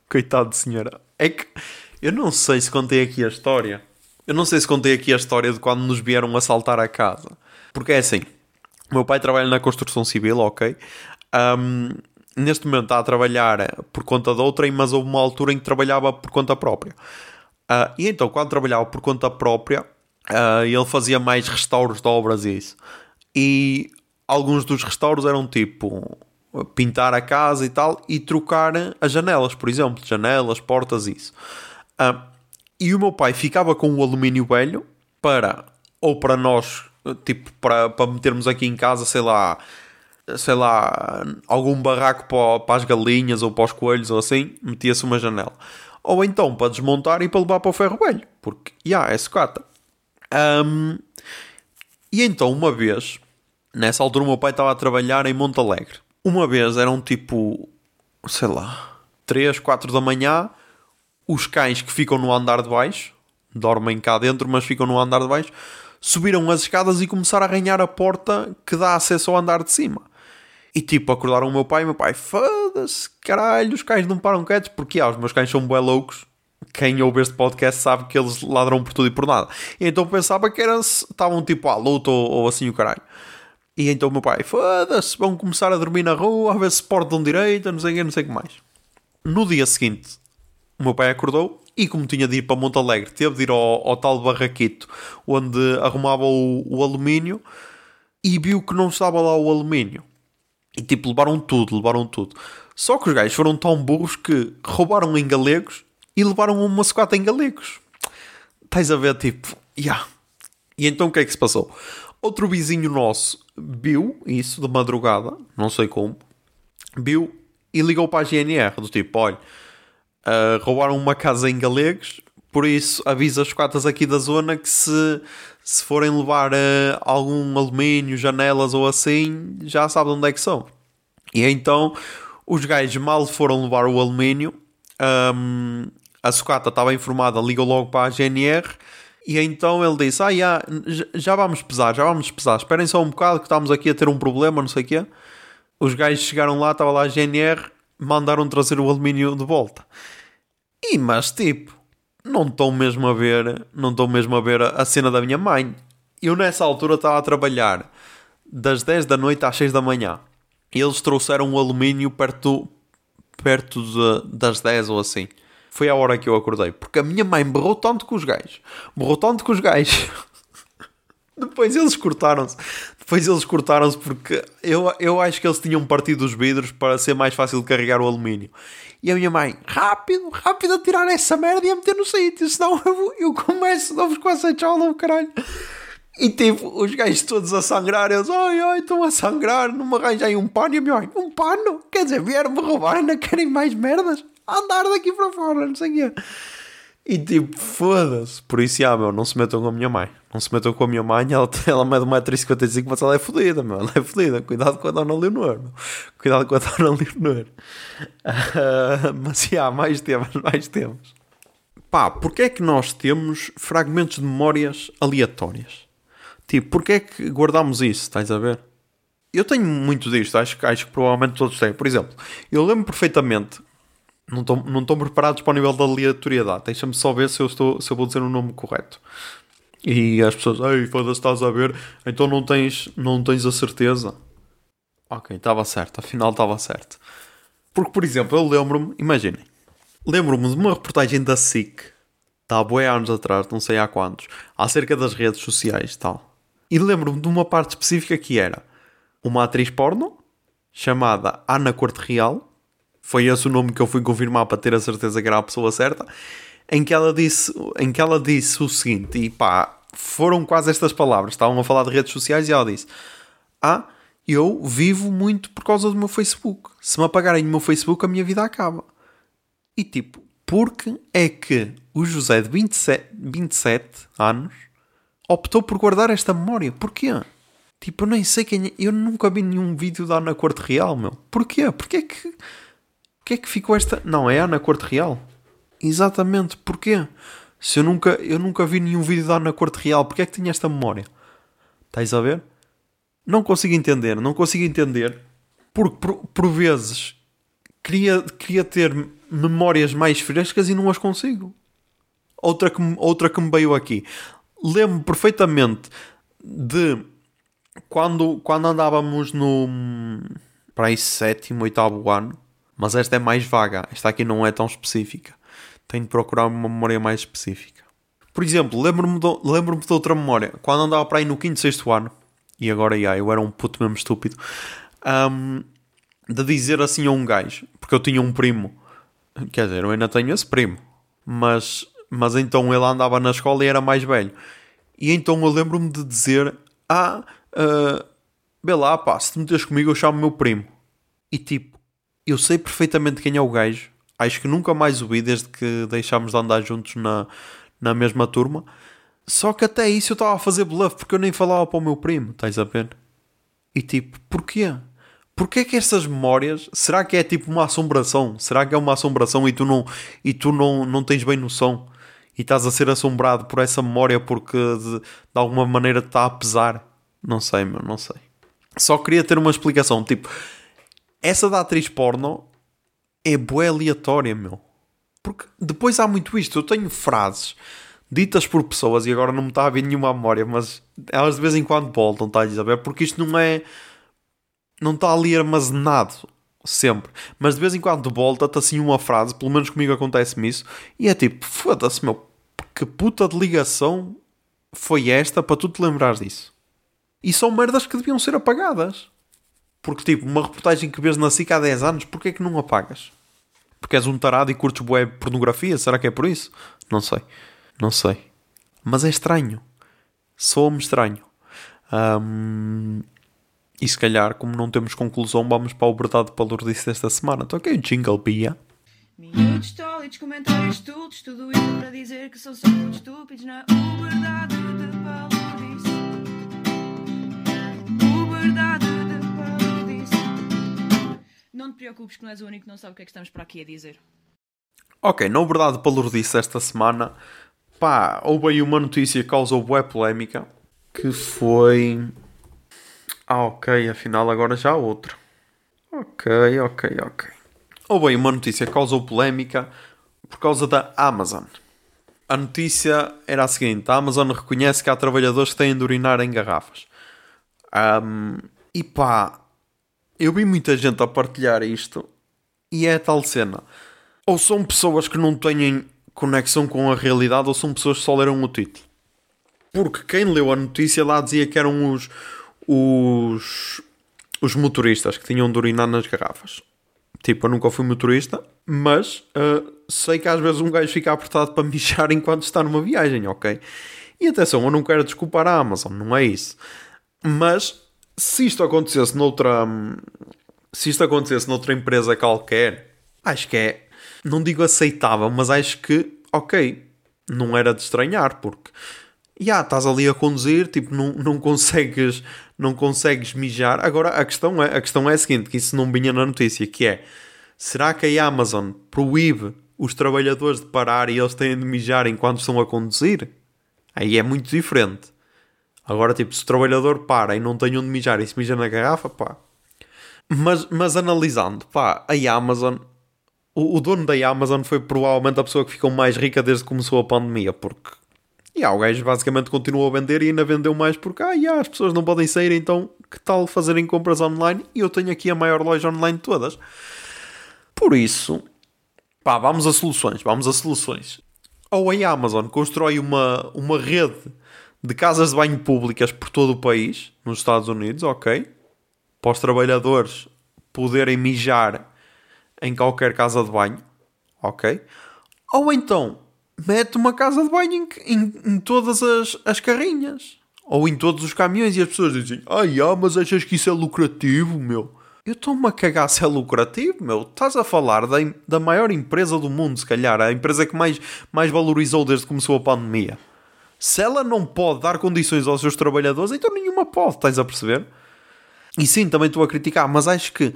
Coitado senhora. É que eu não sei se contei aqui a história. Eu não sei se contei aqui a história de quando nos vieram assaltar a casa. Porque é assim: o meu pai trabalha na construção civil, ok? Um, neste momento está a trabalhar por conta de outrem, mas houve uma altura em que trabalhava por conta própria. Uh, e então, quando trabalhava por conta própria, uh, ele fazia mais restauros de obras e isso. E alguns dos restauros eram tipo pintar a casa e tal e trocar as janelas, por exemplo, janelas, portas e isso. Uh, e o meu pai ficava com o alumínio velho para, ou para nós, tipo, para, para metermos aqui em casa, sei lá, sei lá, algum barraco para, para as galinhas ou para os coelhos ou assim, metia-se uma janela. Ou então para desmontar e para levar para o ferro velho, porque, já, yeah, é sucata. Um, e então, uma vez, nessa altura o meu pai estava a trabalhar em Monte Alegre. Uma vez eram tipo, sei lá, 3, 4 da manhã, os cães que ficam no andar de baixo, dormem cá dentro, mas ficam no andar de baixo, subiram as escadas e começaram a arranhar a porta que dá acesso ao andar de cima. E tipo, acordaram o meu pai e meu pai, foda-se, caralho, os cães não param quietos, porque ah, os meus cães são bué loucos. Quem ouve este podcast sabe que eles ladram por tudo e por nada. E então pensava que eram, estavam tipo à luta ou, ou assim o caralho. E então o meu pai, foda-se, vão começar a dormir na rua, a ver se portam direito, não sei o que, não sei o que mais. No dia seguinte, o meu pai acordou e, como tinha de ir para Monte Alegre, teve de ir ao, ao tal barraquito onde arrumava o, o alumínio e viu que não estava lá o alumínio. E tipo, levaram tudo, levaram tudo. Só que os gajos foram tão burros que roubaram em galegos e levaram uma sucata em galegos. Estás a ver, tipo, yeah. E então o que é que se passou? Outro vizinho nosso viu isso de madrugada, não sei como, viu e ligou para a GNR, do tipo, olha, uh, roubaram uma casa em galegos, por isso avisa as cotas aqui da zona que se, se forem levar uh, algum alumínio, janelas ou assim, já sabem onde é que são. E então os gajos mal foram levar o alumínio, um, a sucata estava informada, ligou logo para a GNR e então ele disse: Ah, já, já vamos pesar, já vamos pesar, esperem só um bocado que estamos aqui a ter um problema, não sei o quê. Os gajos chegaram lá, estava lá a GNR, mandaram trazer o alumínio de volta. E mas tipo, não estou mesmo a ver, não estou mesmo a ver a cena da minha mãe. Eu nessa altura estava a trabalhar das 10 da noite às 6 da manhã. Eles trouxeram o alumínio perto, perto de, das 10 ou assim. Foi a hora que eu acordei. Porque a minha mãe berrou tanto com os gajos. Berrou tanto com os gajos. Depois eles cortaram-se. Depois eles cortaram-se porque eu, eu acho que eles tinham partido os vidros para ser mais fácil de carregar o alumínio. E a minha mãe, rápido, rápido a tirar essa merda e a meter no sítio, senão eu, eu começo a vos com essa chola, caralho. E tipo, os gajos todos a sangrar, eles, ai ai, estão a sangrar, não me arranjei um pano. E a minha mãe, um pano? Quer dizer, vieram-me roubar, ainda querem mais merdas? Andar daqui para fora, não sei o quê. E tipo, foda-se. Por isso, ah, meu, não se metam com a minha mãe. Não se metam com a minha mãe, ela, ela mede 1,55m, mas ela é fodida, meu. Ela é fodida. Cuidado com a Dona Leonor, meu. Cuidado com a Dona Leonor. Uh, mas, já, mais temas, mais temas. Pá, porquê é que nós temos fragmentos de memórias aleatórias? Tipo, porquê é que guardamos isso, estás a ver? Eu tenho muito disto, acho, acho que provavelmente todos têm. Por exemplo, eu lembro perfeitamente não estão, não estão preparados para o nível da aleatoriedade. Deixa-me só ver se eu, estou, se eu vou dizer o nome correto. E as pessoas, ei, foda-se, estás a ver, então não tens, não tens a certeza. Ok, estava certo, afinal estava certo. Porque, por exemplo, eu lembro-me, imaginem, lembro-me de uma reportagem da SIC, tá, há boi anos atrás, não sei há quantos, acerca das redes sociais tal. E lembro-me de uma parte específica que era uma atriz porno chamada Ana Corte Real foi esse o nome que eu fui confirmar para ter a certeza que era a pessoa certa, em que ela disse, em que ela disse o seguinte, e pá, foram quase estas palavras, estavam a falar de redes sociais e ela disse: Ah, eu vivo muito por causa do meu Facebook. Se me apagarem o meu Facebook, a minha vida acaba. E tipo, porque é que o José de 27, 27 anos optou por guardar esta memória? Porquê? Tipo, eu nem sei quem é. Eu nunca vi nenhum vídeo da Ana Corte Real, meu. Porquê? Porquê é que que é que ficou esta. Não, é Ana Corte Real? Exatamente, porquê? Se eu nunca, eu nunca vi nenhum vídeo da Ana Corte Real, porquê é que tinha esta memória? Estás a ver? Não consigo entender, não consigo entender, porque por, por vezes queria, queria ter memórias mais frescas e não as consigo. Outra que, outra que me veio aqui. Lembro perfeitamente de quando, quando andávamos no para aí sétimo, oitavo ano mas esta é mais vaga. Esta aqui não é tão específica. Tenho de procurar uma memória mais específica. Por exemplo, lembro-me de, lembro de outra memória. Quando andava para aí no 5 sexto ano, e agora já, eu era um puto mesmo estúpido, um, de dizer assim a um gajo, porque eu tinha um primo, quer dizer, eu ainda tenho esse primo, mas, mas então ele andava na escola e era mais velho. E então eu lembro-me de dizer: Ah, uh, vê lá, pá, se te metes comigo eu chamo meu primo. E tipo, eu sei perfeitamente quem é o gajo. Acho que nunca mais o vi desde que deixámos de andar juntos na, na mesma turma. Só que até isso eu estava a fazer bluff porque eu nem falava para o meu primo, estás a ver? E tipo, porquê? Porquê que essas memórias, será que é tipo uma assombração? Será que é uma assombração e tu não, e tu não, não tens bem noção? e estás a ser assombrado por essa memória porque de, de alguma maneira te está a pesar. Não sei, meu, não sei. Só queria ter uma explicação. Tipo, essa da atriz porno é boa aleatória, meu. Porque depois há muito isto. Eu tenho frases ditas por pessoas e agora não me está a vir nenhuma memória, mas elas de vez em quando voltam, está a dizer? Porque isto não é. Não está ali armazenado sempre. Mas de vez em quando volta-te assim uma frase, pelo menos comigo acontece-me isso, e é tipo, foda-se, meu, que puta de ligação foi esta para tu te lembrares disso? E são merdas que deviam ser apagadas. Porque, tipo, uma reportagem que vês na SIC há 10 anos, porquê é que não apagas? Porque és um tarado e curtes bué pornografia? Será que é por isso? Não sei. Não sei. Mas é estranho. Soa-me estranho. Um, e se calhar, como não temos conclusão, vamos para o Verdade Palurdice desta semana. Então, ok, jingle, Bia. Minutos, tólitos, comentários, tudo, tudo isso para dizer que são só muito estúpidos na Verdade de Palurdice. O não te preocupes que não és o único que não sabe o que é que estamos para aqui a dizer. Ok, na verdade, palurdice esta semana, pá, houve aí uma notícia que causou boa polémica, que foi... Ah, ok, afinal agora já há outro. Ok, ok, ok. Houve aí uma notícia que causou polémica por causa da Amazon. A notícia era a seguinte: a Amazon reconhece que há trabalhadores que têm de urinar em garrafas. Um, e pá, eu vi muita gente a partilhar isto e é a tal cena. Ou são pessoas que não têm conexão com a realidade ou são pessoas que só leram o título. Porque quem leu a notícia lá dizia que eram os, os, os motoristas que tinham de urinar nas garrafas. Tipo, eu nunca fui motorista, mas uh, sei que às vezes um gajo fica apertado para mijar enquanto está numa viagem, ok? E atenção, eu não quero desculpar a Amazon, não é isso. Mas se isto acontecesse noutra. Se isto acontecesse noutra empresa qualquer, acho que é. Não digo aceitável, mas acho que, ok, não era de estranhar, porque. Já, yeah, estás ali a conduzir, tipo, não, não consegues não consegues mijar. Agora, a questão, é, a questão é a seguinte, que isso não vinha na notícia, que é, será que a Amazon proíbe os trabalhadores de parar e eles têm de mijar enquanto estão a conduzir? Aí é muito diferente. Agora, tipo, se o trabalhador para e não tem onde mijar e se mija na garrafa, pá. Mas, mas analisando, pá, a Amazon, o, o, dono da Amazon foi provavelmente a pessoa que ficou mais rica desde que começou a pandemia, porque e o gajo basicamente continuou a vender e ainda vendeu mais porque ah, as pessoas não podem sair, então que tal fazerem compras online? E eu tenho aqui a maior loja online de todas. Por isso, pá, vamos a soluções, vamos a soluções. Ou a Amazon constrói uma, uma rede de casas de banho públicas por todo o país, nos Estados Unidos, ok? Para os trabalhadores poderem mijar em qualquer casa de banho, ok? Ou então mete uma casa de banho em, em, em todas as, as carrinhas ou em todos os caminhões e as pessoas dizem: Ai, ah, mas achas que isso é lucrativo, meu? Eu estou-me a cagar se é lucrativo, meu. Estás a falar da, da maior empresa do mundo, se calhar, a empresa que mais, mais valorizou desde que começou a pandemia. Se ela não pode dar condições aos seus trabalhadores, então nenhuma pode, estás a perceber? E sim, também estou a criticar, mas acho que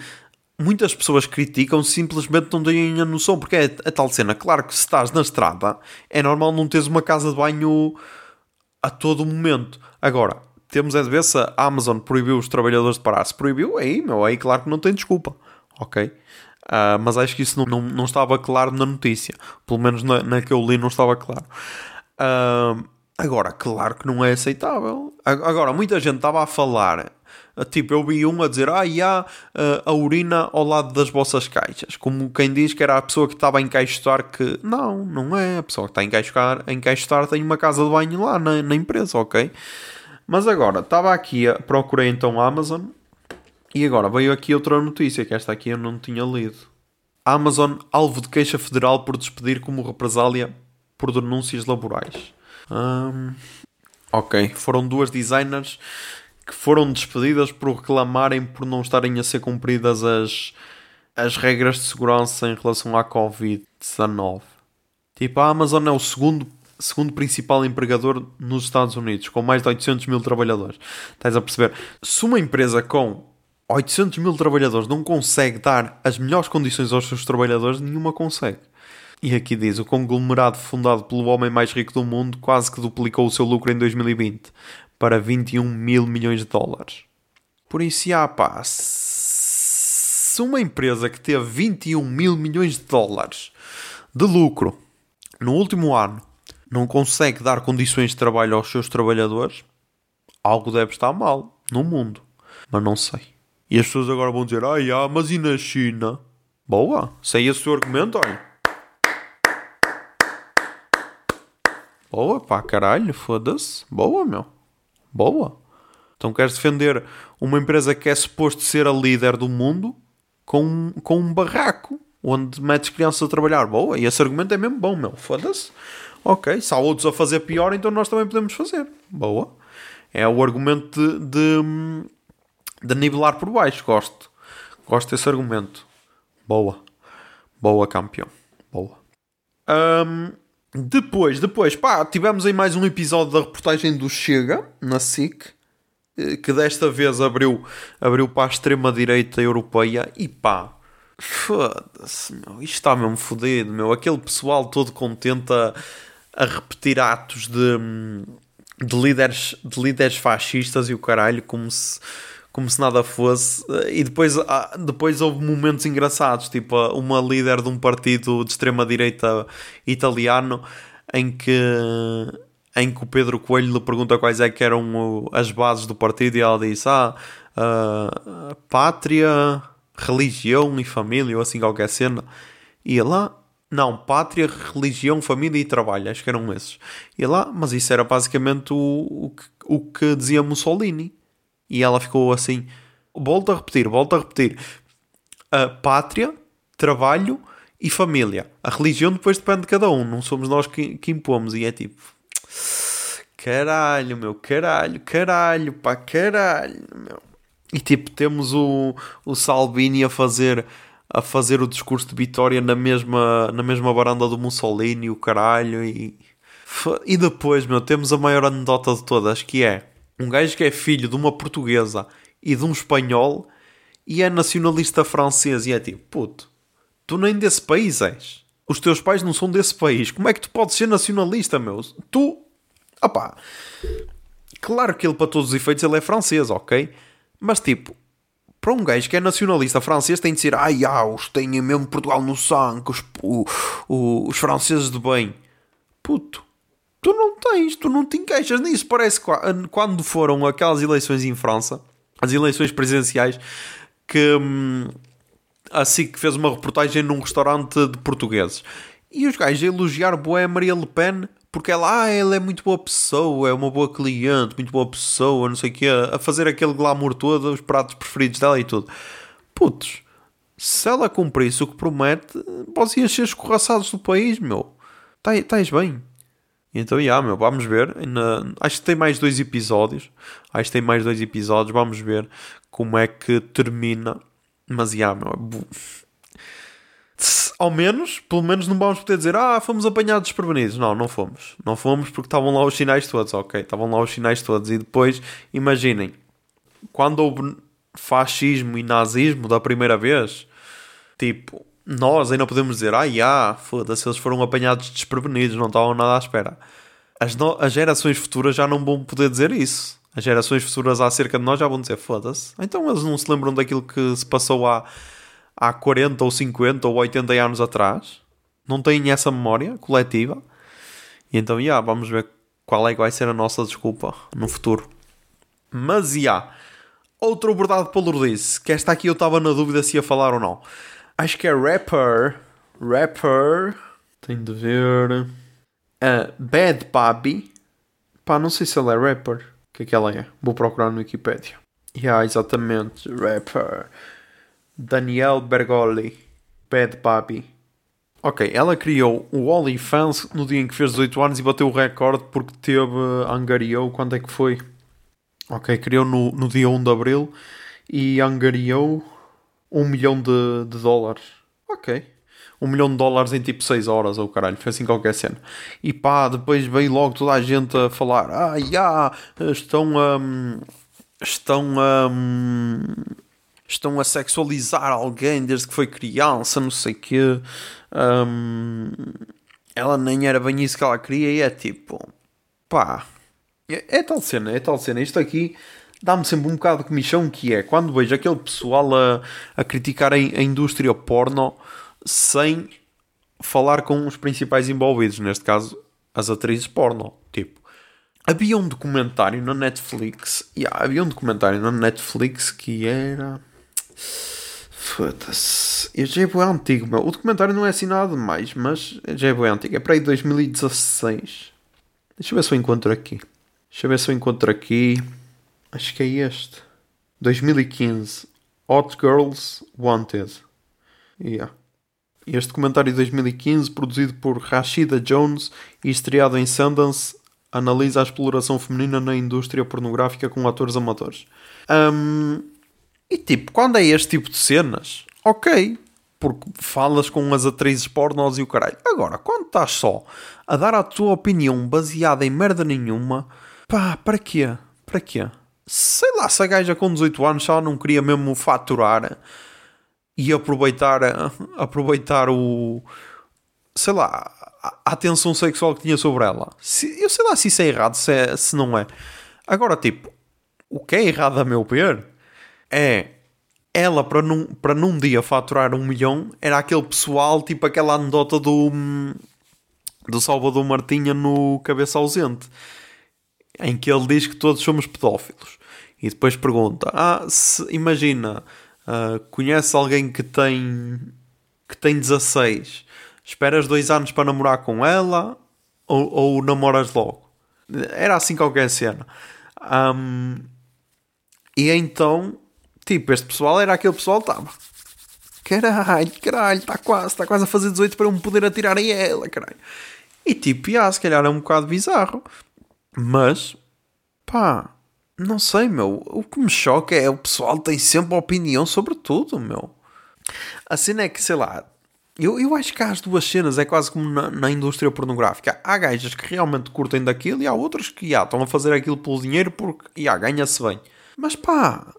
muitas pessoas criticam simplesmente não têm a noção, porque é a tal cena. Claro que se estás na estrada, é normal não teres uma casa de banho a todo momento. Agora, temos é de ver se a Amazon proibiu os trabalhadores de parar. Se proibiu, aí, meu, aí claro que não tem desculpa, ok? Uh, mas acho que isso não, não, não, estava claro na notícia. Pelo menos na, na que eu li não estava claro. Uh, Agora, claro que não é aceitável. Agora, muita gente estava a falar, tipo, eu vi um a dizer, ah, e há uh, a urina ao lado das vossas caixas. Como quem diz que era a pessoa que estava a encaixotar que... Não, não é. A pessoa que está a encaixotar, a encaixotar tem uma casa de banho lá na, na empresa, ok? Mas agora, estava aqui, procurei então a Amazon, e agora veio aqui outra notícia, que esta aqui eu não tinha lido. Amazon, alvo de queixa federal por despedir como represália por denúncias laborais. Um, ok, foram duas designers que foram despedidas por reclamarem por não estarem a ser cumpridas as, as regras de segurança em relação à Covid-19. Tipo, a Amazon é o segundo, segundo principal empregador nos Estados Unidos, com mais de 800 mil trabalhadores. Estás a perceber? Se uma empresa com 800 mil trabalhadores não consegue dar as melhores condições aos seus trabalhadores, nenhuma consegue. E aqui diz: o conglomerado fundado pelo homem mais rico do mundo quase que duplicou o seu lucro em 2020 para 21 mil milhões de dólares. Por isso, já pá, se uma empresa que teve 21 mil milhões de dólares de lucro no último ano não consegue dar condições de trabalho aos seus trabalhadores, algo deve estar mal no mundo. Mas não sei. E as pessoas agora vão dizer: ah, ah mas e na China? Boa, sei esse seu argumento, olha. Boa, pá, caralho, foda-se. Boa, meu. Boa. Então queres defender uma empresa que é suposto ser a líder do mundo com, com um barraco onde metes crianças a trabalhar. Boa, e esse argumento é mesmo bom, meu. Foda-se. Ok, se há outros a fazer pior, então nós também podemos fazer. Boa. É o argumento de, de, de nivelar por baixo. Gosto. Gosto desse argumento. Boa. Boa, campeão. Boa. Um, depois, depois, pá, tivemos aí mais um episódio da reportagem do Chega, na SIC, eh, que desta vez abriu, abriu para a extrema-direita europeia e pá, foda-se, meu, isto está mesmo fodido, meu. Aquele pessoal todo contente a, a repetir atos de, de, líderes, de líderes fascistas e o caralho, como se como se nada fosse. E depois, ah, depois houve momentos engraçados, tipo uma líder de um partido de extrema-direita italiano em que, em que o Pedro Coelho lhe pergunta quais é que eram as bases do partido e ela diz: Ah, uh, pátria, religião e família, ou assim qualquer cena. E lá, não, pátria, religião, família e trabalho, acho que eram esses. E lá, mas isso era basicamente o, o, que, o que dizia Mussolini. E ela ficou assim: volto a repetir, volto a repetir. A pátria, trabalho e família. A religião depois depende de cada um, não somos nós que, que impomos. E é tipo: caralho, meu, caralho, caralho, pá, caralho, meu. E tipo, temos o, o Salvini a fazer a fazer o discurso de vitória na mesma, na mesma varanda do Mussolini, o caralho, e, e depois, meu, temos a maior anedota de todas, que é um gajo que é filho de uma portuguesa e de um espanhol e é nacionalista francês e é tipo, puto, tu nem desse país és. Os teus pais não são desse país. Como é que tu podes ser nacionalista, meu? Tu, opá, claro que ele para todos os efeitos ele é francês, ok? Mas tipo, para um gajo que é nacionalista francês tem de ser, ai, ah, os têm mesmo Portugal no sangue, os, o, o, os franceses de bem. Puto, tu não tens, tu não te encaixas nisso. Parece que quando foram aquelas eleições em França, as eleições presidenciais, que hum, a SIC fez uma reportagem num restaurante de portugueses. E os gajos a elogiar boa Maria Le Pen porque ela, ah, ela é muito boa pessoa, é uma boa cliente, muito boa pessoa, não sei o quê, a fazer aquele glamour todo, os pratos preferidos dela e tudo. Putos, se ela cumprisse o que promete, vocês ser escorraçados do país, meu. Estás bem? Então, yeah, meu, vamos ver. Na, acho que tem mais dois episódios. Acho que tem mais dois episódios. Vamos ver como é que termina. Mas, yeah, meu, ao menos, pelo menos não vamos poder dizer ah, fomos apanhados desprevenidos. Não, não fomos. Não fomos porque estavam lá os sinais todos, ok? Estavam lá os sinais todos. E depois, imaginem, quando houve fascismo e nazismo da primeira vez, tipo, nós ainda podemos dizer, ah, já, foda-se, eles foram apanhados desprevenidos, não estavam nada à espera. As, no... as gerações futuras já não vão poder dizer isso. As gerações futuras acerca de nós já vão dizer, foda-se. Então eles não se lembram daquilo que se passou há, há 40 ou 50 ou 80 anos atrás. Não têm essa memória coletiva. E então, já, vamos ver qual é que vai ser a nossa desculpa no futuro. Mas, já, outro abordado pelo Lourdes, que esta aqui eu estava na dúvida se ia falar ou não. Acho que é rapper. Rapper. Tem de ver. Uh, Bad Baby. Pá, não sei se ela é rapper. O que é que ela é? Vou procurar no Wikipedia. Yeah, exatamente. Rapper. Daniel Bergoli. Bad Baby. Ok, ela criou o OnlyFans no dia em que fez 18 anos e bateu o recorde porque teve. Angariou. Quando é que foi? Ok, criou no, no dia 1 de abril e angariou um milhão de, de dólares. Ok. Um milhão de dólares em tipo 6 horas, ou oh, caralho, foi assim qualquer cena. E pá, depois veio logo toda a gente a falar: ah, já, estão a. Um, estão a. Um, estão a sexualizar alguém desde que foi criança, não sei o quê. Um, ela nem era bem isso que ela queria e é tipo, pá, é, é tal cena, é tal cena. Isto aqui dá-me sempre um bocado de comichão que é quando vejo aquele pessoal a, a criticar a, a indústria porno sem falar com os principais envolvidos, neste caso as atrizes porno. Tipo, havia um documentário na Netflix, yeah, havia um documentário na Netflix que era. Foda-se. Já é bem antigo, meu. O documentário não é assim nada demais, mas já é bem antigo. É para aí 2016. Deixa eu ver se eu encontro aqui. Deixa eu ver se eu encontro aqui. Acho que é este. 2015. Hot Girls Wanted. Yeah. Este documentário de 2015, produzido por Rashida Jones e estreado em Sundance, analisa a exploração feminina na indústria pornográfica com atores amadores. Um, e tipo, quando é este tipo de cenas, ok, porque falas com as atrizes pornós e o caralho. Agora, quando estás só a dar a tua opinião baseada em merda nenhuma, pá, para quê? Para quê? Sei lá, se a gaja com 18 anos só não queria mesmo faturar e aproveitar, aproveitar o. sei lá, a atenção sexual que tinha sobre ela. Se, eu sei lá se isso é errado, se, é, se não é. Agora, tipo, o que é errado a meu ver é ela para num, para num dia faturar um milhão era aquele pessoal, tipo aquela anedota do, do Salvador Martinha no Cabeça Ausente, em que ele diz que todos somos pedófilos. E depois pergunta: Ah, se, imagina, uh, conhece alguém que tem, que tem 16, esperas dois anos para namorar com ela ou, ou namoras logo? Era assim qualquer cena. Um, e então Tipo, este pessoal era aquele pessoal que estava. Caralho, caralho, está quase, está quase a fazer 18 para eu me poder atirar a ela, caralho. E tipo, já, se calhar é um bocado bizarro. Mas, pá, não sei, meu. O que me choca é o pessoal tem sempre opinião sobre tudo, meu. A cena é que, sei lá, eu, eu acho que há as duas cenas, é quase como na, na indústria pornográfica. Há gajas que realmente curtem daquilo e há outras que, já, estão a fazer aquilo pelo dinheiro porque, já, ganha-se bem. Mas pá,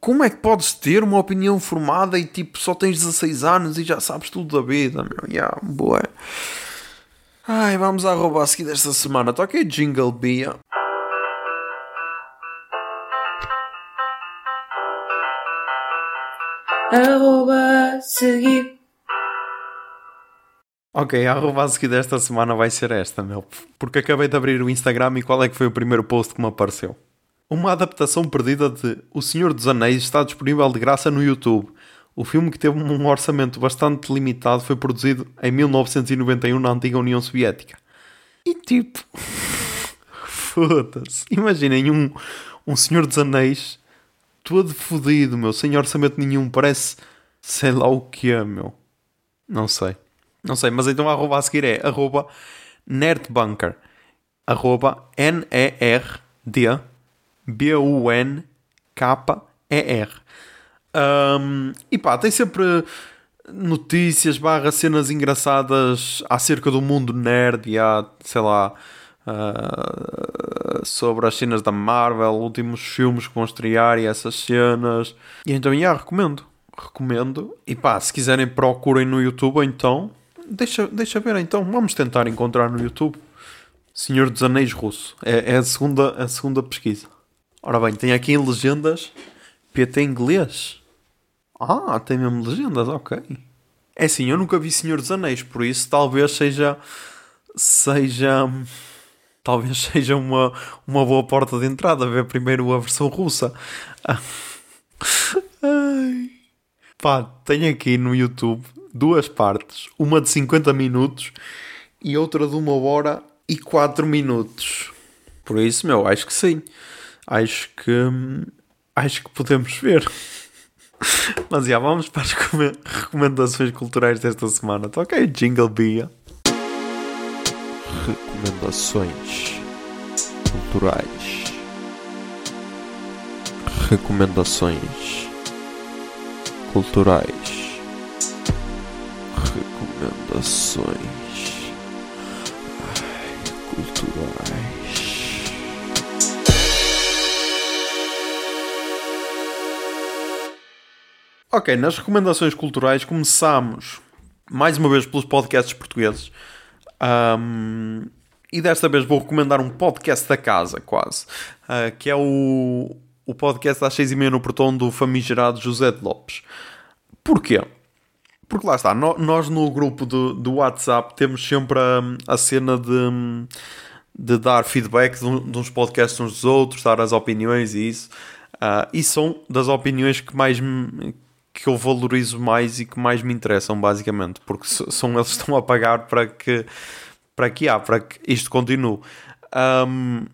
como é que podes ter uma opinião formada e tipo só tens 16 anos e já sabes tudo da vida, meu? Yeah, boa. Ai, vamos à arroba a seguir desta semana. Toquei Jingle Bia. Arroba seguir. Ok, a arroba a seguir desta semana vai ser esta, meu. Porque acabei de abrir o Instagram e qual é que foi o primeiro post que me apareceu? Uma adaptação perdida de O Senhor dos Anéis está disponível de graça no YouTube. O filme, que teve um orçamento bastante limitado, foi produzido em 1991 na antiga União Soviética. E tipo. Foda-se. Imaginem um, um Senhor dos Anéis todo fodido, meu, sem orçamento nenhum. Parece sei lá o que é, meu. Não sei. Não sei, mas então a arroba a seguir é arroba nerdbunker. Arroba N-E-R-D B-U-N-K-E-R. Um, e pá, tem sempre notícias barra cenas engraçadas acerca do mundo nerd e há, sei lá, uh, sobre as cenas da Marvel, últimos filmes que vão estrear e essas cenas. E então, já, recomendo. Recomendo. E pá, se quiserem procurem no YouTube então. Deixa, deixa ver então, vamos tentar encontrar no YouTube. Senhor dos Anéis Russo. É, é a, segunda, a segunda pesquisa. Ora bem, tem aqui em legendas PT inglês. Ah, tem mesmo legendas, ok. É assim, eu nunca vi Senhor dos Anéis, por isso talvez seja. Seja. Talvez seja uma, uma boa porta de entrada ver primeiro a versão russa. Ai. Pá, tem aqui no YouTube duas partes. Uma de 50 minutos e outra de uma hora e 4 minutos. Por isso, meu, acho que sim acho que acho que podemos ver. Mas já vamos para as recomendações culturais desta semana. Tá ok, Jingle Bia. Recomendações culturais. Recomendações culturais. Recomendações Ai, culturais. Ok, nas recomendações culturais começamos mais uma vez pelos podcasts portugueses. Um, e desta vez vou recomendar um podcast da casa, quase, uh, que é o, o podcast às seis e meia no portão do famigerado José de Lopes. Porquê? Porque lá está, nós no grupo do, do WhatsApp temos sempre a, a cena de, de dar feedback de, uns podcasts uns dos outros, dar as opiniões e isso. Uh, e são das opiniões que mais me, que eu valorizo mais e que mais me interessam, basicamente, porque são eles que estão a pagar para que para que há, para que isto continue. Um,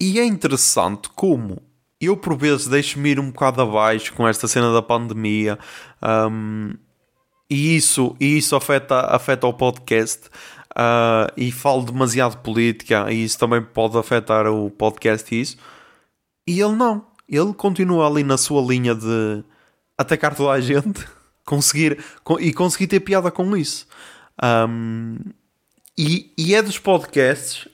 e é interessante como eu por vezes deixo-me ir um bocado abaixo com esta cena da pandemia. Um, e isso, e isso afeta, afeta o podcast. Uh, e falo demasiado política, e isso também pode afetar o podcast. E, isso. e ele não, ele continua ali na sua linha de atacar toda a gente conseguir, e conseguir ter piada com isso. Um, e, e é dos podcasts,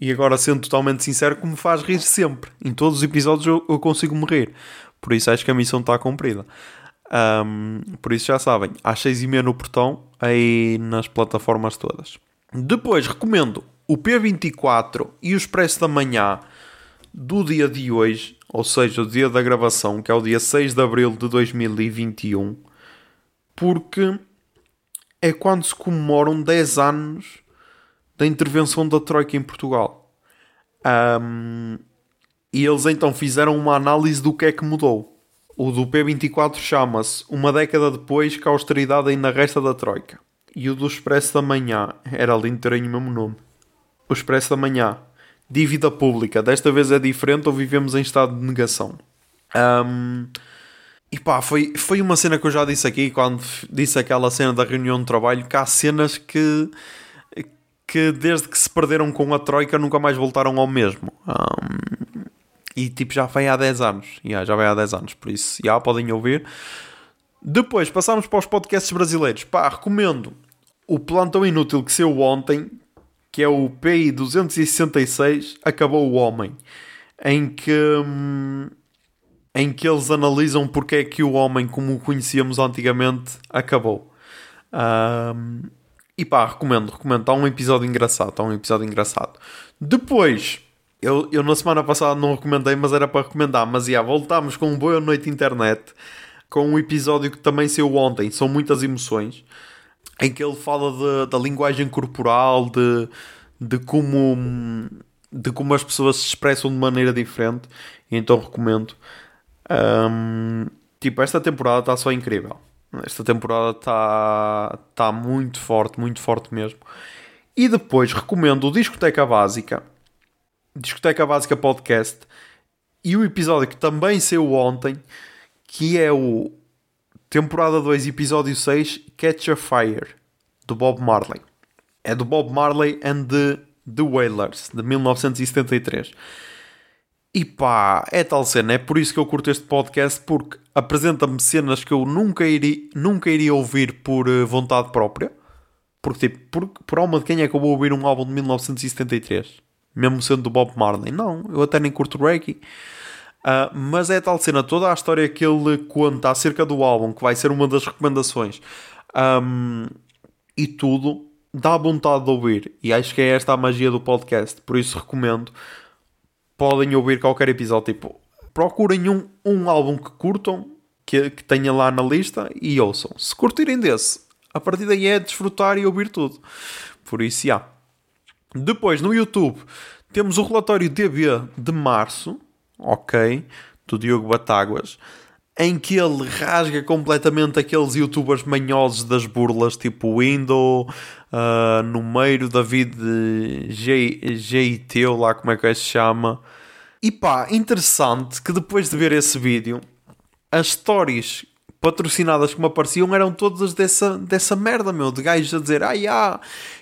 e agora sendo totalmente sincero, que me faz rir sempre. Em todos os episódios eu, eu consigo me rir. Por isso acho que a missão está cumprida. Um, por isso já sabem, às 6 e meia no portão, aí nas plataformas todas. Depois recomendo o P24 e o Expresso da Manhã do dia de hoje, ou seja, o dia da gravação, que é o dia 6 de abril de 2021, porque é quando se comemoram 10 anos da intervenção da Troika em Portugal. Um, e eles então fizeram uma análise do que é que mudou. O do P24 chama-se Uma década depois que a austeridade ainda resta da Troika. E o do Expresso da Manhã era lindo terem o mesmo nome. O Expresso da Manhã. Dívida pública. Desta vez é diferente ou vivemos em estado de negação. Um, e pá, foi, foi uma cena que eu já disse aqui quando disse aquela cena da reunião de trabalho que há cenas que que desde que se perderam com a Troika nunca mais voltaram ao mesmo. Um, e tipo, já vai há 10 anos. Yeah, já vai há 10 anos, por isso já podem ouvir. Depois passamos para os podcasts brasileiros. Pá, recomendo o Plantão Inútil que saiu ontem, que é o PI 266 Acabou o Homem, em que, hum, em que eles analisam porque é que o homem, como o conhecíamos antigamente, acabou. Um, e pá, recomendo, recomendo. Está um episódio engraçado, está um episódio engraçado. Depois eu, eu na semana passada não recomendei, mas era para recomendar. Mas já, voltámos com um Boa Noite Internet, com um episódio que também saiu ontem. São muitas emoções. Em que ele fala de, da linguagem corporal, de, de como de como as pessoas se expressam de maneira diferente. Então recomendo. Um, tipo, esta temporada está só incrível. Esta temporada está tá muito forte, muito forte mesmo. E depois recomendo o Discoteca Básica Discoteca Básica Podcast e o episódio que também saiu ontem, que é o temporada 2, episódio 6, Catch a Fire, do Bob Marley. É do Bob Marley and the, the Wailers, de 1973. E pá, é tal cena, é por isso que eu curto este podcast, porque apresenta-me cenas que eu nunca iria, nunca iria ouvir por eh, vontade própria. Porque, tipo, por, por alma de quem é que eu vou ouvir um álbum de 1973? mesmo sendo do Bob Marley. Não, eu até nem curto reggae. Uh, mas é tal cena, toda a história que ele conta acerca do álbum, que vai ser uma das recomendações, um, e tudo, dá vontade de ouvir. E acho que é esta a magia do podcast, por isso recomendo. Podem ouvir qualquer episódio, tipo, procurem um, um álbum que curtam, que, que tenha lá na lista, e ouçam. Se curtirem desse, a partir daí é desfrutar e ouvir tudo. Por isso, já. Depois, no YouTube, temos o relatório DB de março, ok, do Diogo Batáguas, em que ele rasga completamente aqueles youtubers manhosos das burlas, tipo Window, uh, Numeiro, David GIT, ou lá como é que é se chama. E pá, interessante que depois de ver esse vídeo, as stories patrocinadas que me apareciam eram todas dessa, dessa merda, meu, de gajos a dizer, ai ah,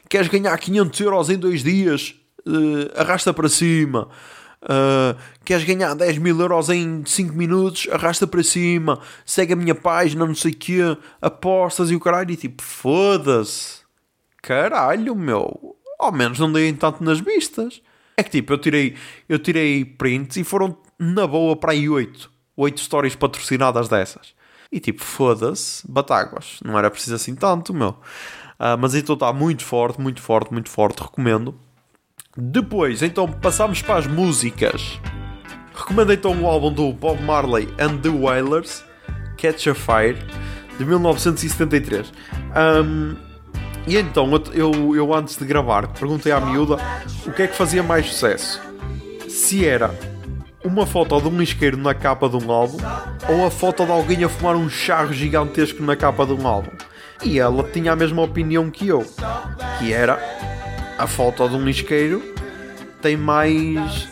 queres ganhar 500 euros em dois dias, uh, arrasta para cima. Uh, queres ganhar 10 mil euros em 5 minutos, arrasta para cima, segue a minha página, não sei o quê, apostas e o caralho, e tipo, foda-se, caralho, meu, ao menos não deem tanto nas vistas. É que tipo, eu tirei, eu tirei prints e foram na boa para aí 8, 8 stories patrocinadas dessas. E tipo, foda-se, batáguas. Não era preciso assim tanto, meu. Uh, mas então está muito forte, muito forte, muito forte. Recomendo. Depois, então, passamos para as músicas. Recomendo então o álbum do Bob Marley and the Wailers, Catch a Fire, de 1973. Um, e então, eu, eu antes de gravar, perguntei à miúda o que é que fazia mais sucesso. Se era uma foto de um isqueiro na capa de um álbum ou a foto de alguém a fumar um charro gigantesco na capa de um álbum. E ela tinha a mesma opinião que eu, que era a foto de um isqueiro tem mais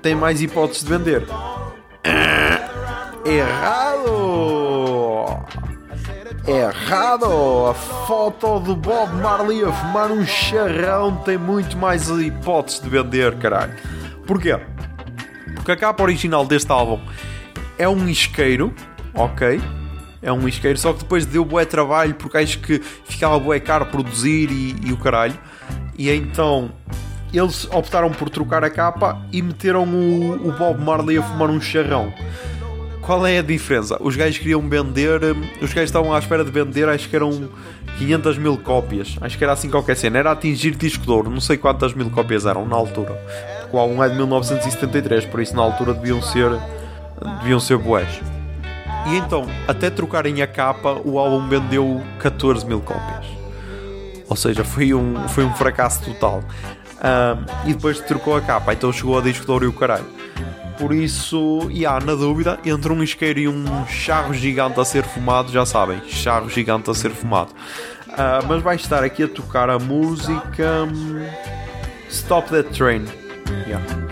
tem mais hipóteses de vender. Errado! Errado! A foto do Bob Marley a fumar um charrão tem muito mais hipóteses de vender, caralho. Porquê? Porque a capa original deste álbum é um isqueiro, ok? É um isqueiro, só que depois deu bué trabalho porque acho que ficava bué caro produzir e, e o caralho. E então eles optaram por trocar a capa e meteram o, o Bob Marley a fumar um charrão. Qual é a diferença? Os gajos queriam vender, os gajos estavam à espera de vender, acho que eram 500 mil cópias. Acho que era assim qualquer cena. Era atingir disco de ouro, não sei quantas mil cópias eram na altura. Porque o álbum é de 1973, por isso na altura deviam ser, deviam ser boés. E então, até trocarem a capa, o álbum vendeu 14 mil cópias. Ou seja, foi um, foi um fracasso total. Um, e depois trocou a capa, então chegou a disco de ouro e o caralho. Por isso, e há na dúvida, entre um isqueiro e um charro gigante a ser fumado, já sabem, charro gigante a ser fumado. Uh, mas vai estar aqui a tocar a música um, Stop That Train. Yeah.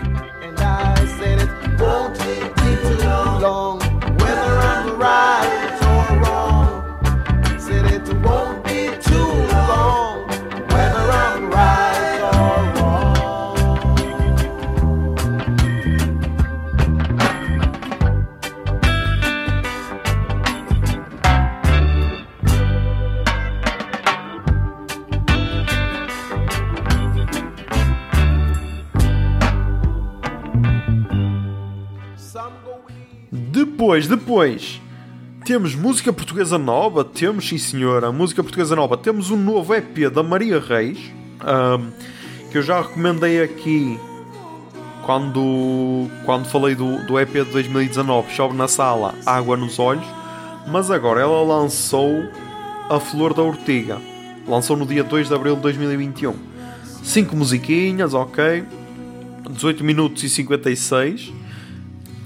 Depois, depois, temos música portuguesa nova, temos sim senhora, música portuguesa nova, temos um novo EP da Maria Reis, um, que eu já recomendei aqui quando, quando falei do, do EP de 2019, Chove na Sala, Água nos Olhos, mas agora ela lançou A Flor da Ortiga, lançou no dia 2 de Abril de 2021. 5 musiquinhas, ok, 18 minutos e 56.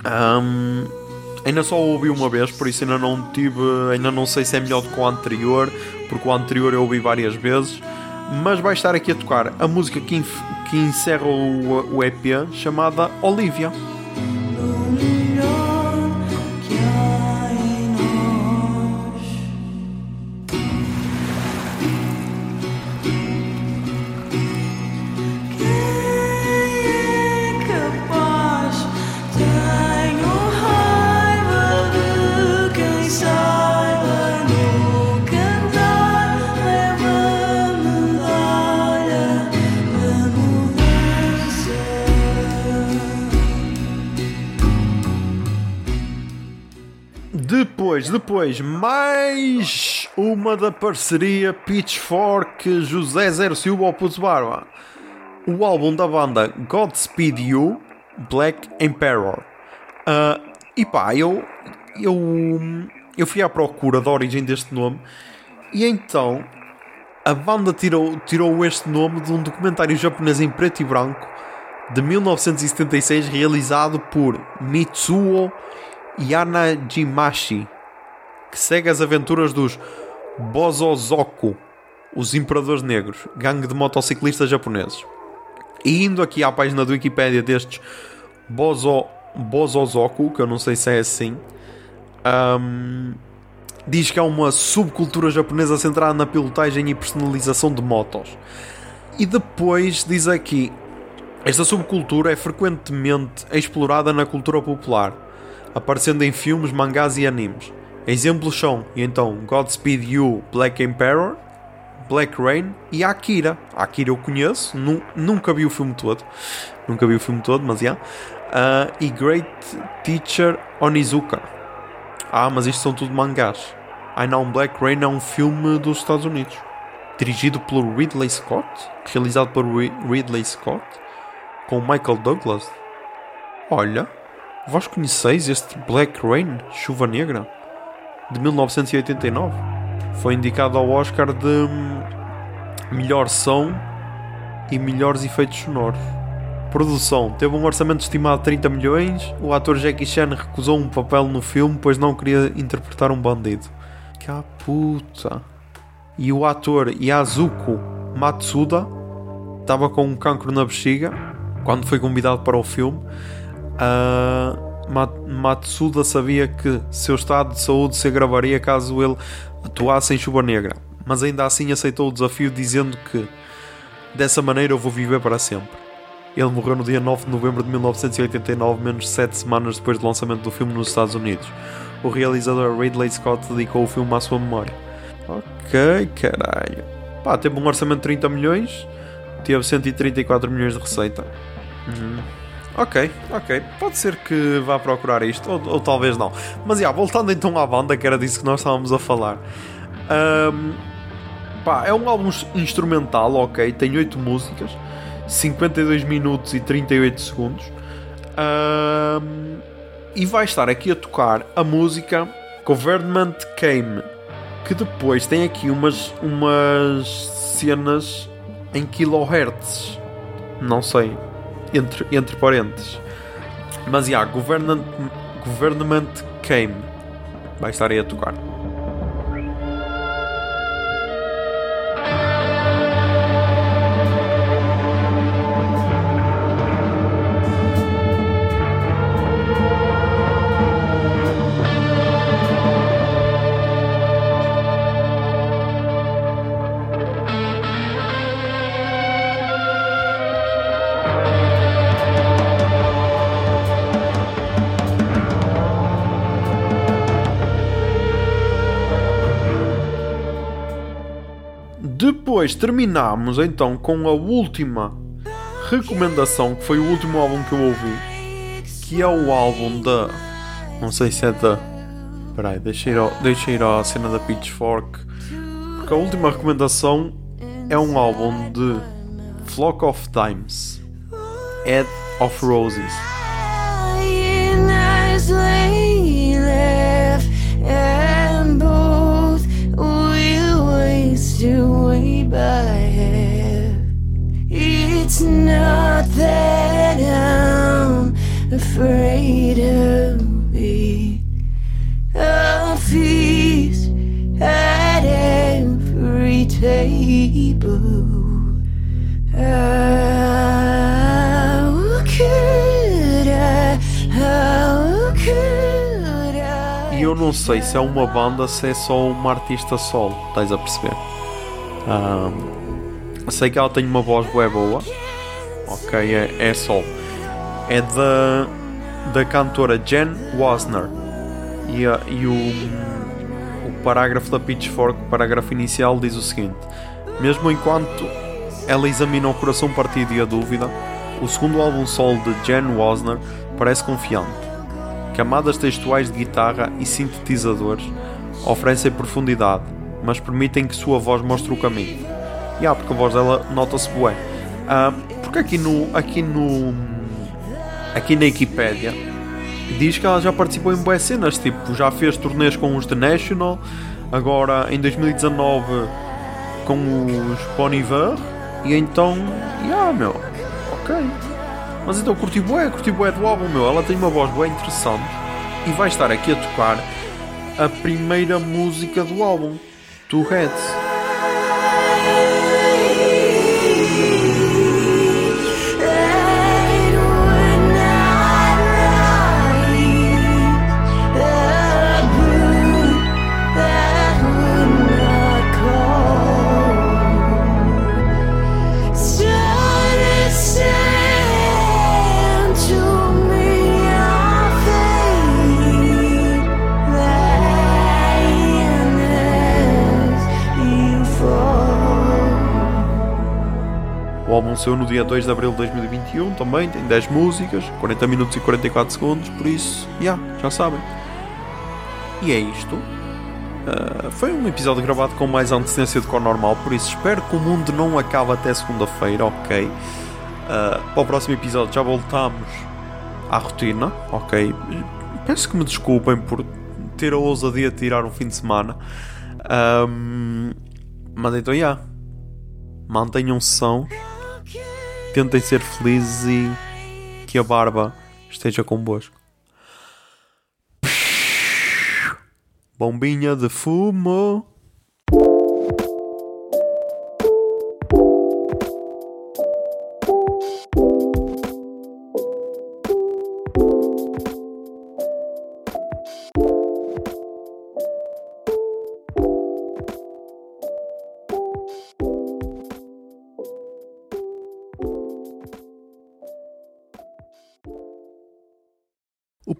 Um, Ainda só ouvi uma vez, por isso ainda não tive. Ainda não sei se é melhor do que o anterior, porque o anterior eu ouvi várias vezes. Mas vai estar aqui a tocar a música que, que encerra o, o EP chamada Olivia. Depois, depois, mais uma da parceria Pitchfork José Zero Silva ao Putz Barba. O álbum da banda Godspeed You, Black Emperor. Uh, e pá, eu, eu, eu fui à procura da origem deste nome e então a banda tirou, tirou este nome de um documentário japonês em preto e branco de 1976 realizado por Mitsuo Yanajimashi, que segue as aventuras dos Bozozoku, os Imperadores Negros, gangue de motociclistas japoneses. E indo aqui à página do Wikipedia destes Bozo, Bozozoku, que eu não sei se é assim, um, diz que é uma subcultura japonesa centrada na pilotagem e personalização de motos. E depois diz aqui: esta subcultura é frequentemente explorada na cultura popular aparecendo em filmes, mangás e animes. Exemplos são, então, Godspeed You, Black Emperor, Black Rain e Akira. Akira eu conheço, nu nunca vi o filme todo. Nunca vi o filme todo, mas já. Yeah. Uh, e Great Teacher Onizuka. Ah, mas isto são tudo mangás. I Know Black Rain é um filme dos Estados Unidos. Dirigido pelo Ridley Scott. Realizado por Ridley Scott. Com Michael Douglas. Olha, vós conheceis este Black Rain, Chuva Negra? De 1989. Foi indicado ao Oscar de melhor som e melhores efeitos sonoros. Produção: teve um orçamento estimado de 30 milhões. O ator Jackie Chan recusou um papel no filme pois não queria interpretar um bandido. Que a puta! E o ator Yazuko Matsuda estava com um cancro na bexiga quando foi convidado para o filme. Uh, Matsuda sabia que seu estado de saúde se agravaria caso ele atuasse em Chuva Negra, mas ainda assim aceitou o desafio dizendo que dessa maneira eu vou viver para sempre. Ele morreu no dia 9 de novembro de 1989, menos de 7 semanas depois do lançamento do filme nos Estados Unidos. O realizador Ridley Scott dedicou o filme à sua memória. Ok, caralho. Pá, teve um orçamento de 30 milhões, teve 134 milhões de receita. Uhum. Ok, ok. Pode ser que vá procurar isto, ou, ou talvez não. Mas já, voltando então à banda, que era disso que nós estávamos a falar. Um, pá, é um álbum instrumental, ok. Tem 8 músicas, 52 minutos e 38 segundos. Um, e vai estar aqui a tocar a música Government Came, que depois tem aqui umas, umas cenas em kilohertz. Não sei, entre, entre parênteses. Mas, já, yeah, government, government came. Vai estar aí a tocar. Depois terminamos então com a última recomendação, que foi o último álbum que eu ouvi, que é o álbum da. Não sei se é da. Peraí, deixa ir, ao, deixa ir à cena da Pitchfork. Porque a última recomendação é um álbum de Flock of Times, Head of Roses. I'm afraid of? E eu não sei se é uma banda, se é só uma artista solo, estás a perceber? Um, sei que ela tem uma voz bué boa. Ok, é, é sol. É da, da cantora Jen Wasner. E, e o, o parágrafo da Pitchfork, o parágrafo inicial, diz o seguinte: Mesmo enquanto ela examina o coração partido e a dúvida, o segundo álbum solo de Jen Wasner parece confiante. Camadas textuais de guitarra e sintetizadores oferecem profundidade, mas permitem que sua voz mostre o caminho yeah, porque a voz dela nota-se bué. Uh, porque aqui no, aqui no. Aqui na Wikipedia diz que ela já participou em boas cenas, tipo, já fez turnês com os The National, agora em 2019 com os Bon Iver, e então, yeah, meu, ok. Mas então curti bué, curti bué do álbum, meu, ela tem uma voz bué interessante e vai estar aqui a tocar a primeira música do álbum, Two Heads. Saiu no dia 2 de abril de 2021 também, tem 10 músicas, 40 minutos e 44 segundos, por isso, yeah, já sabem. E é isto. Uh, foi um episódio gravado com mais antecedência do que o normal, por isso espero que o mundo não acabe até segunda-feira, ok? Uh, para o próximo episódio já voltamos à rotina, ok? Peço que me desculpem por ter a ousadia de tirar um fim de semana. Um, mas então, já. Yeah. Mantenham-se são. Tentem ser felizes e que a barba esteja convosco. Bombinha de fumo.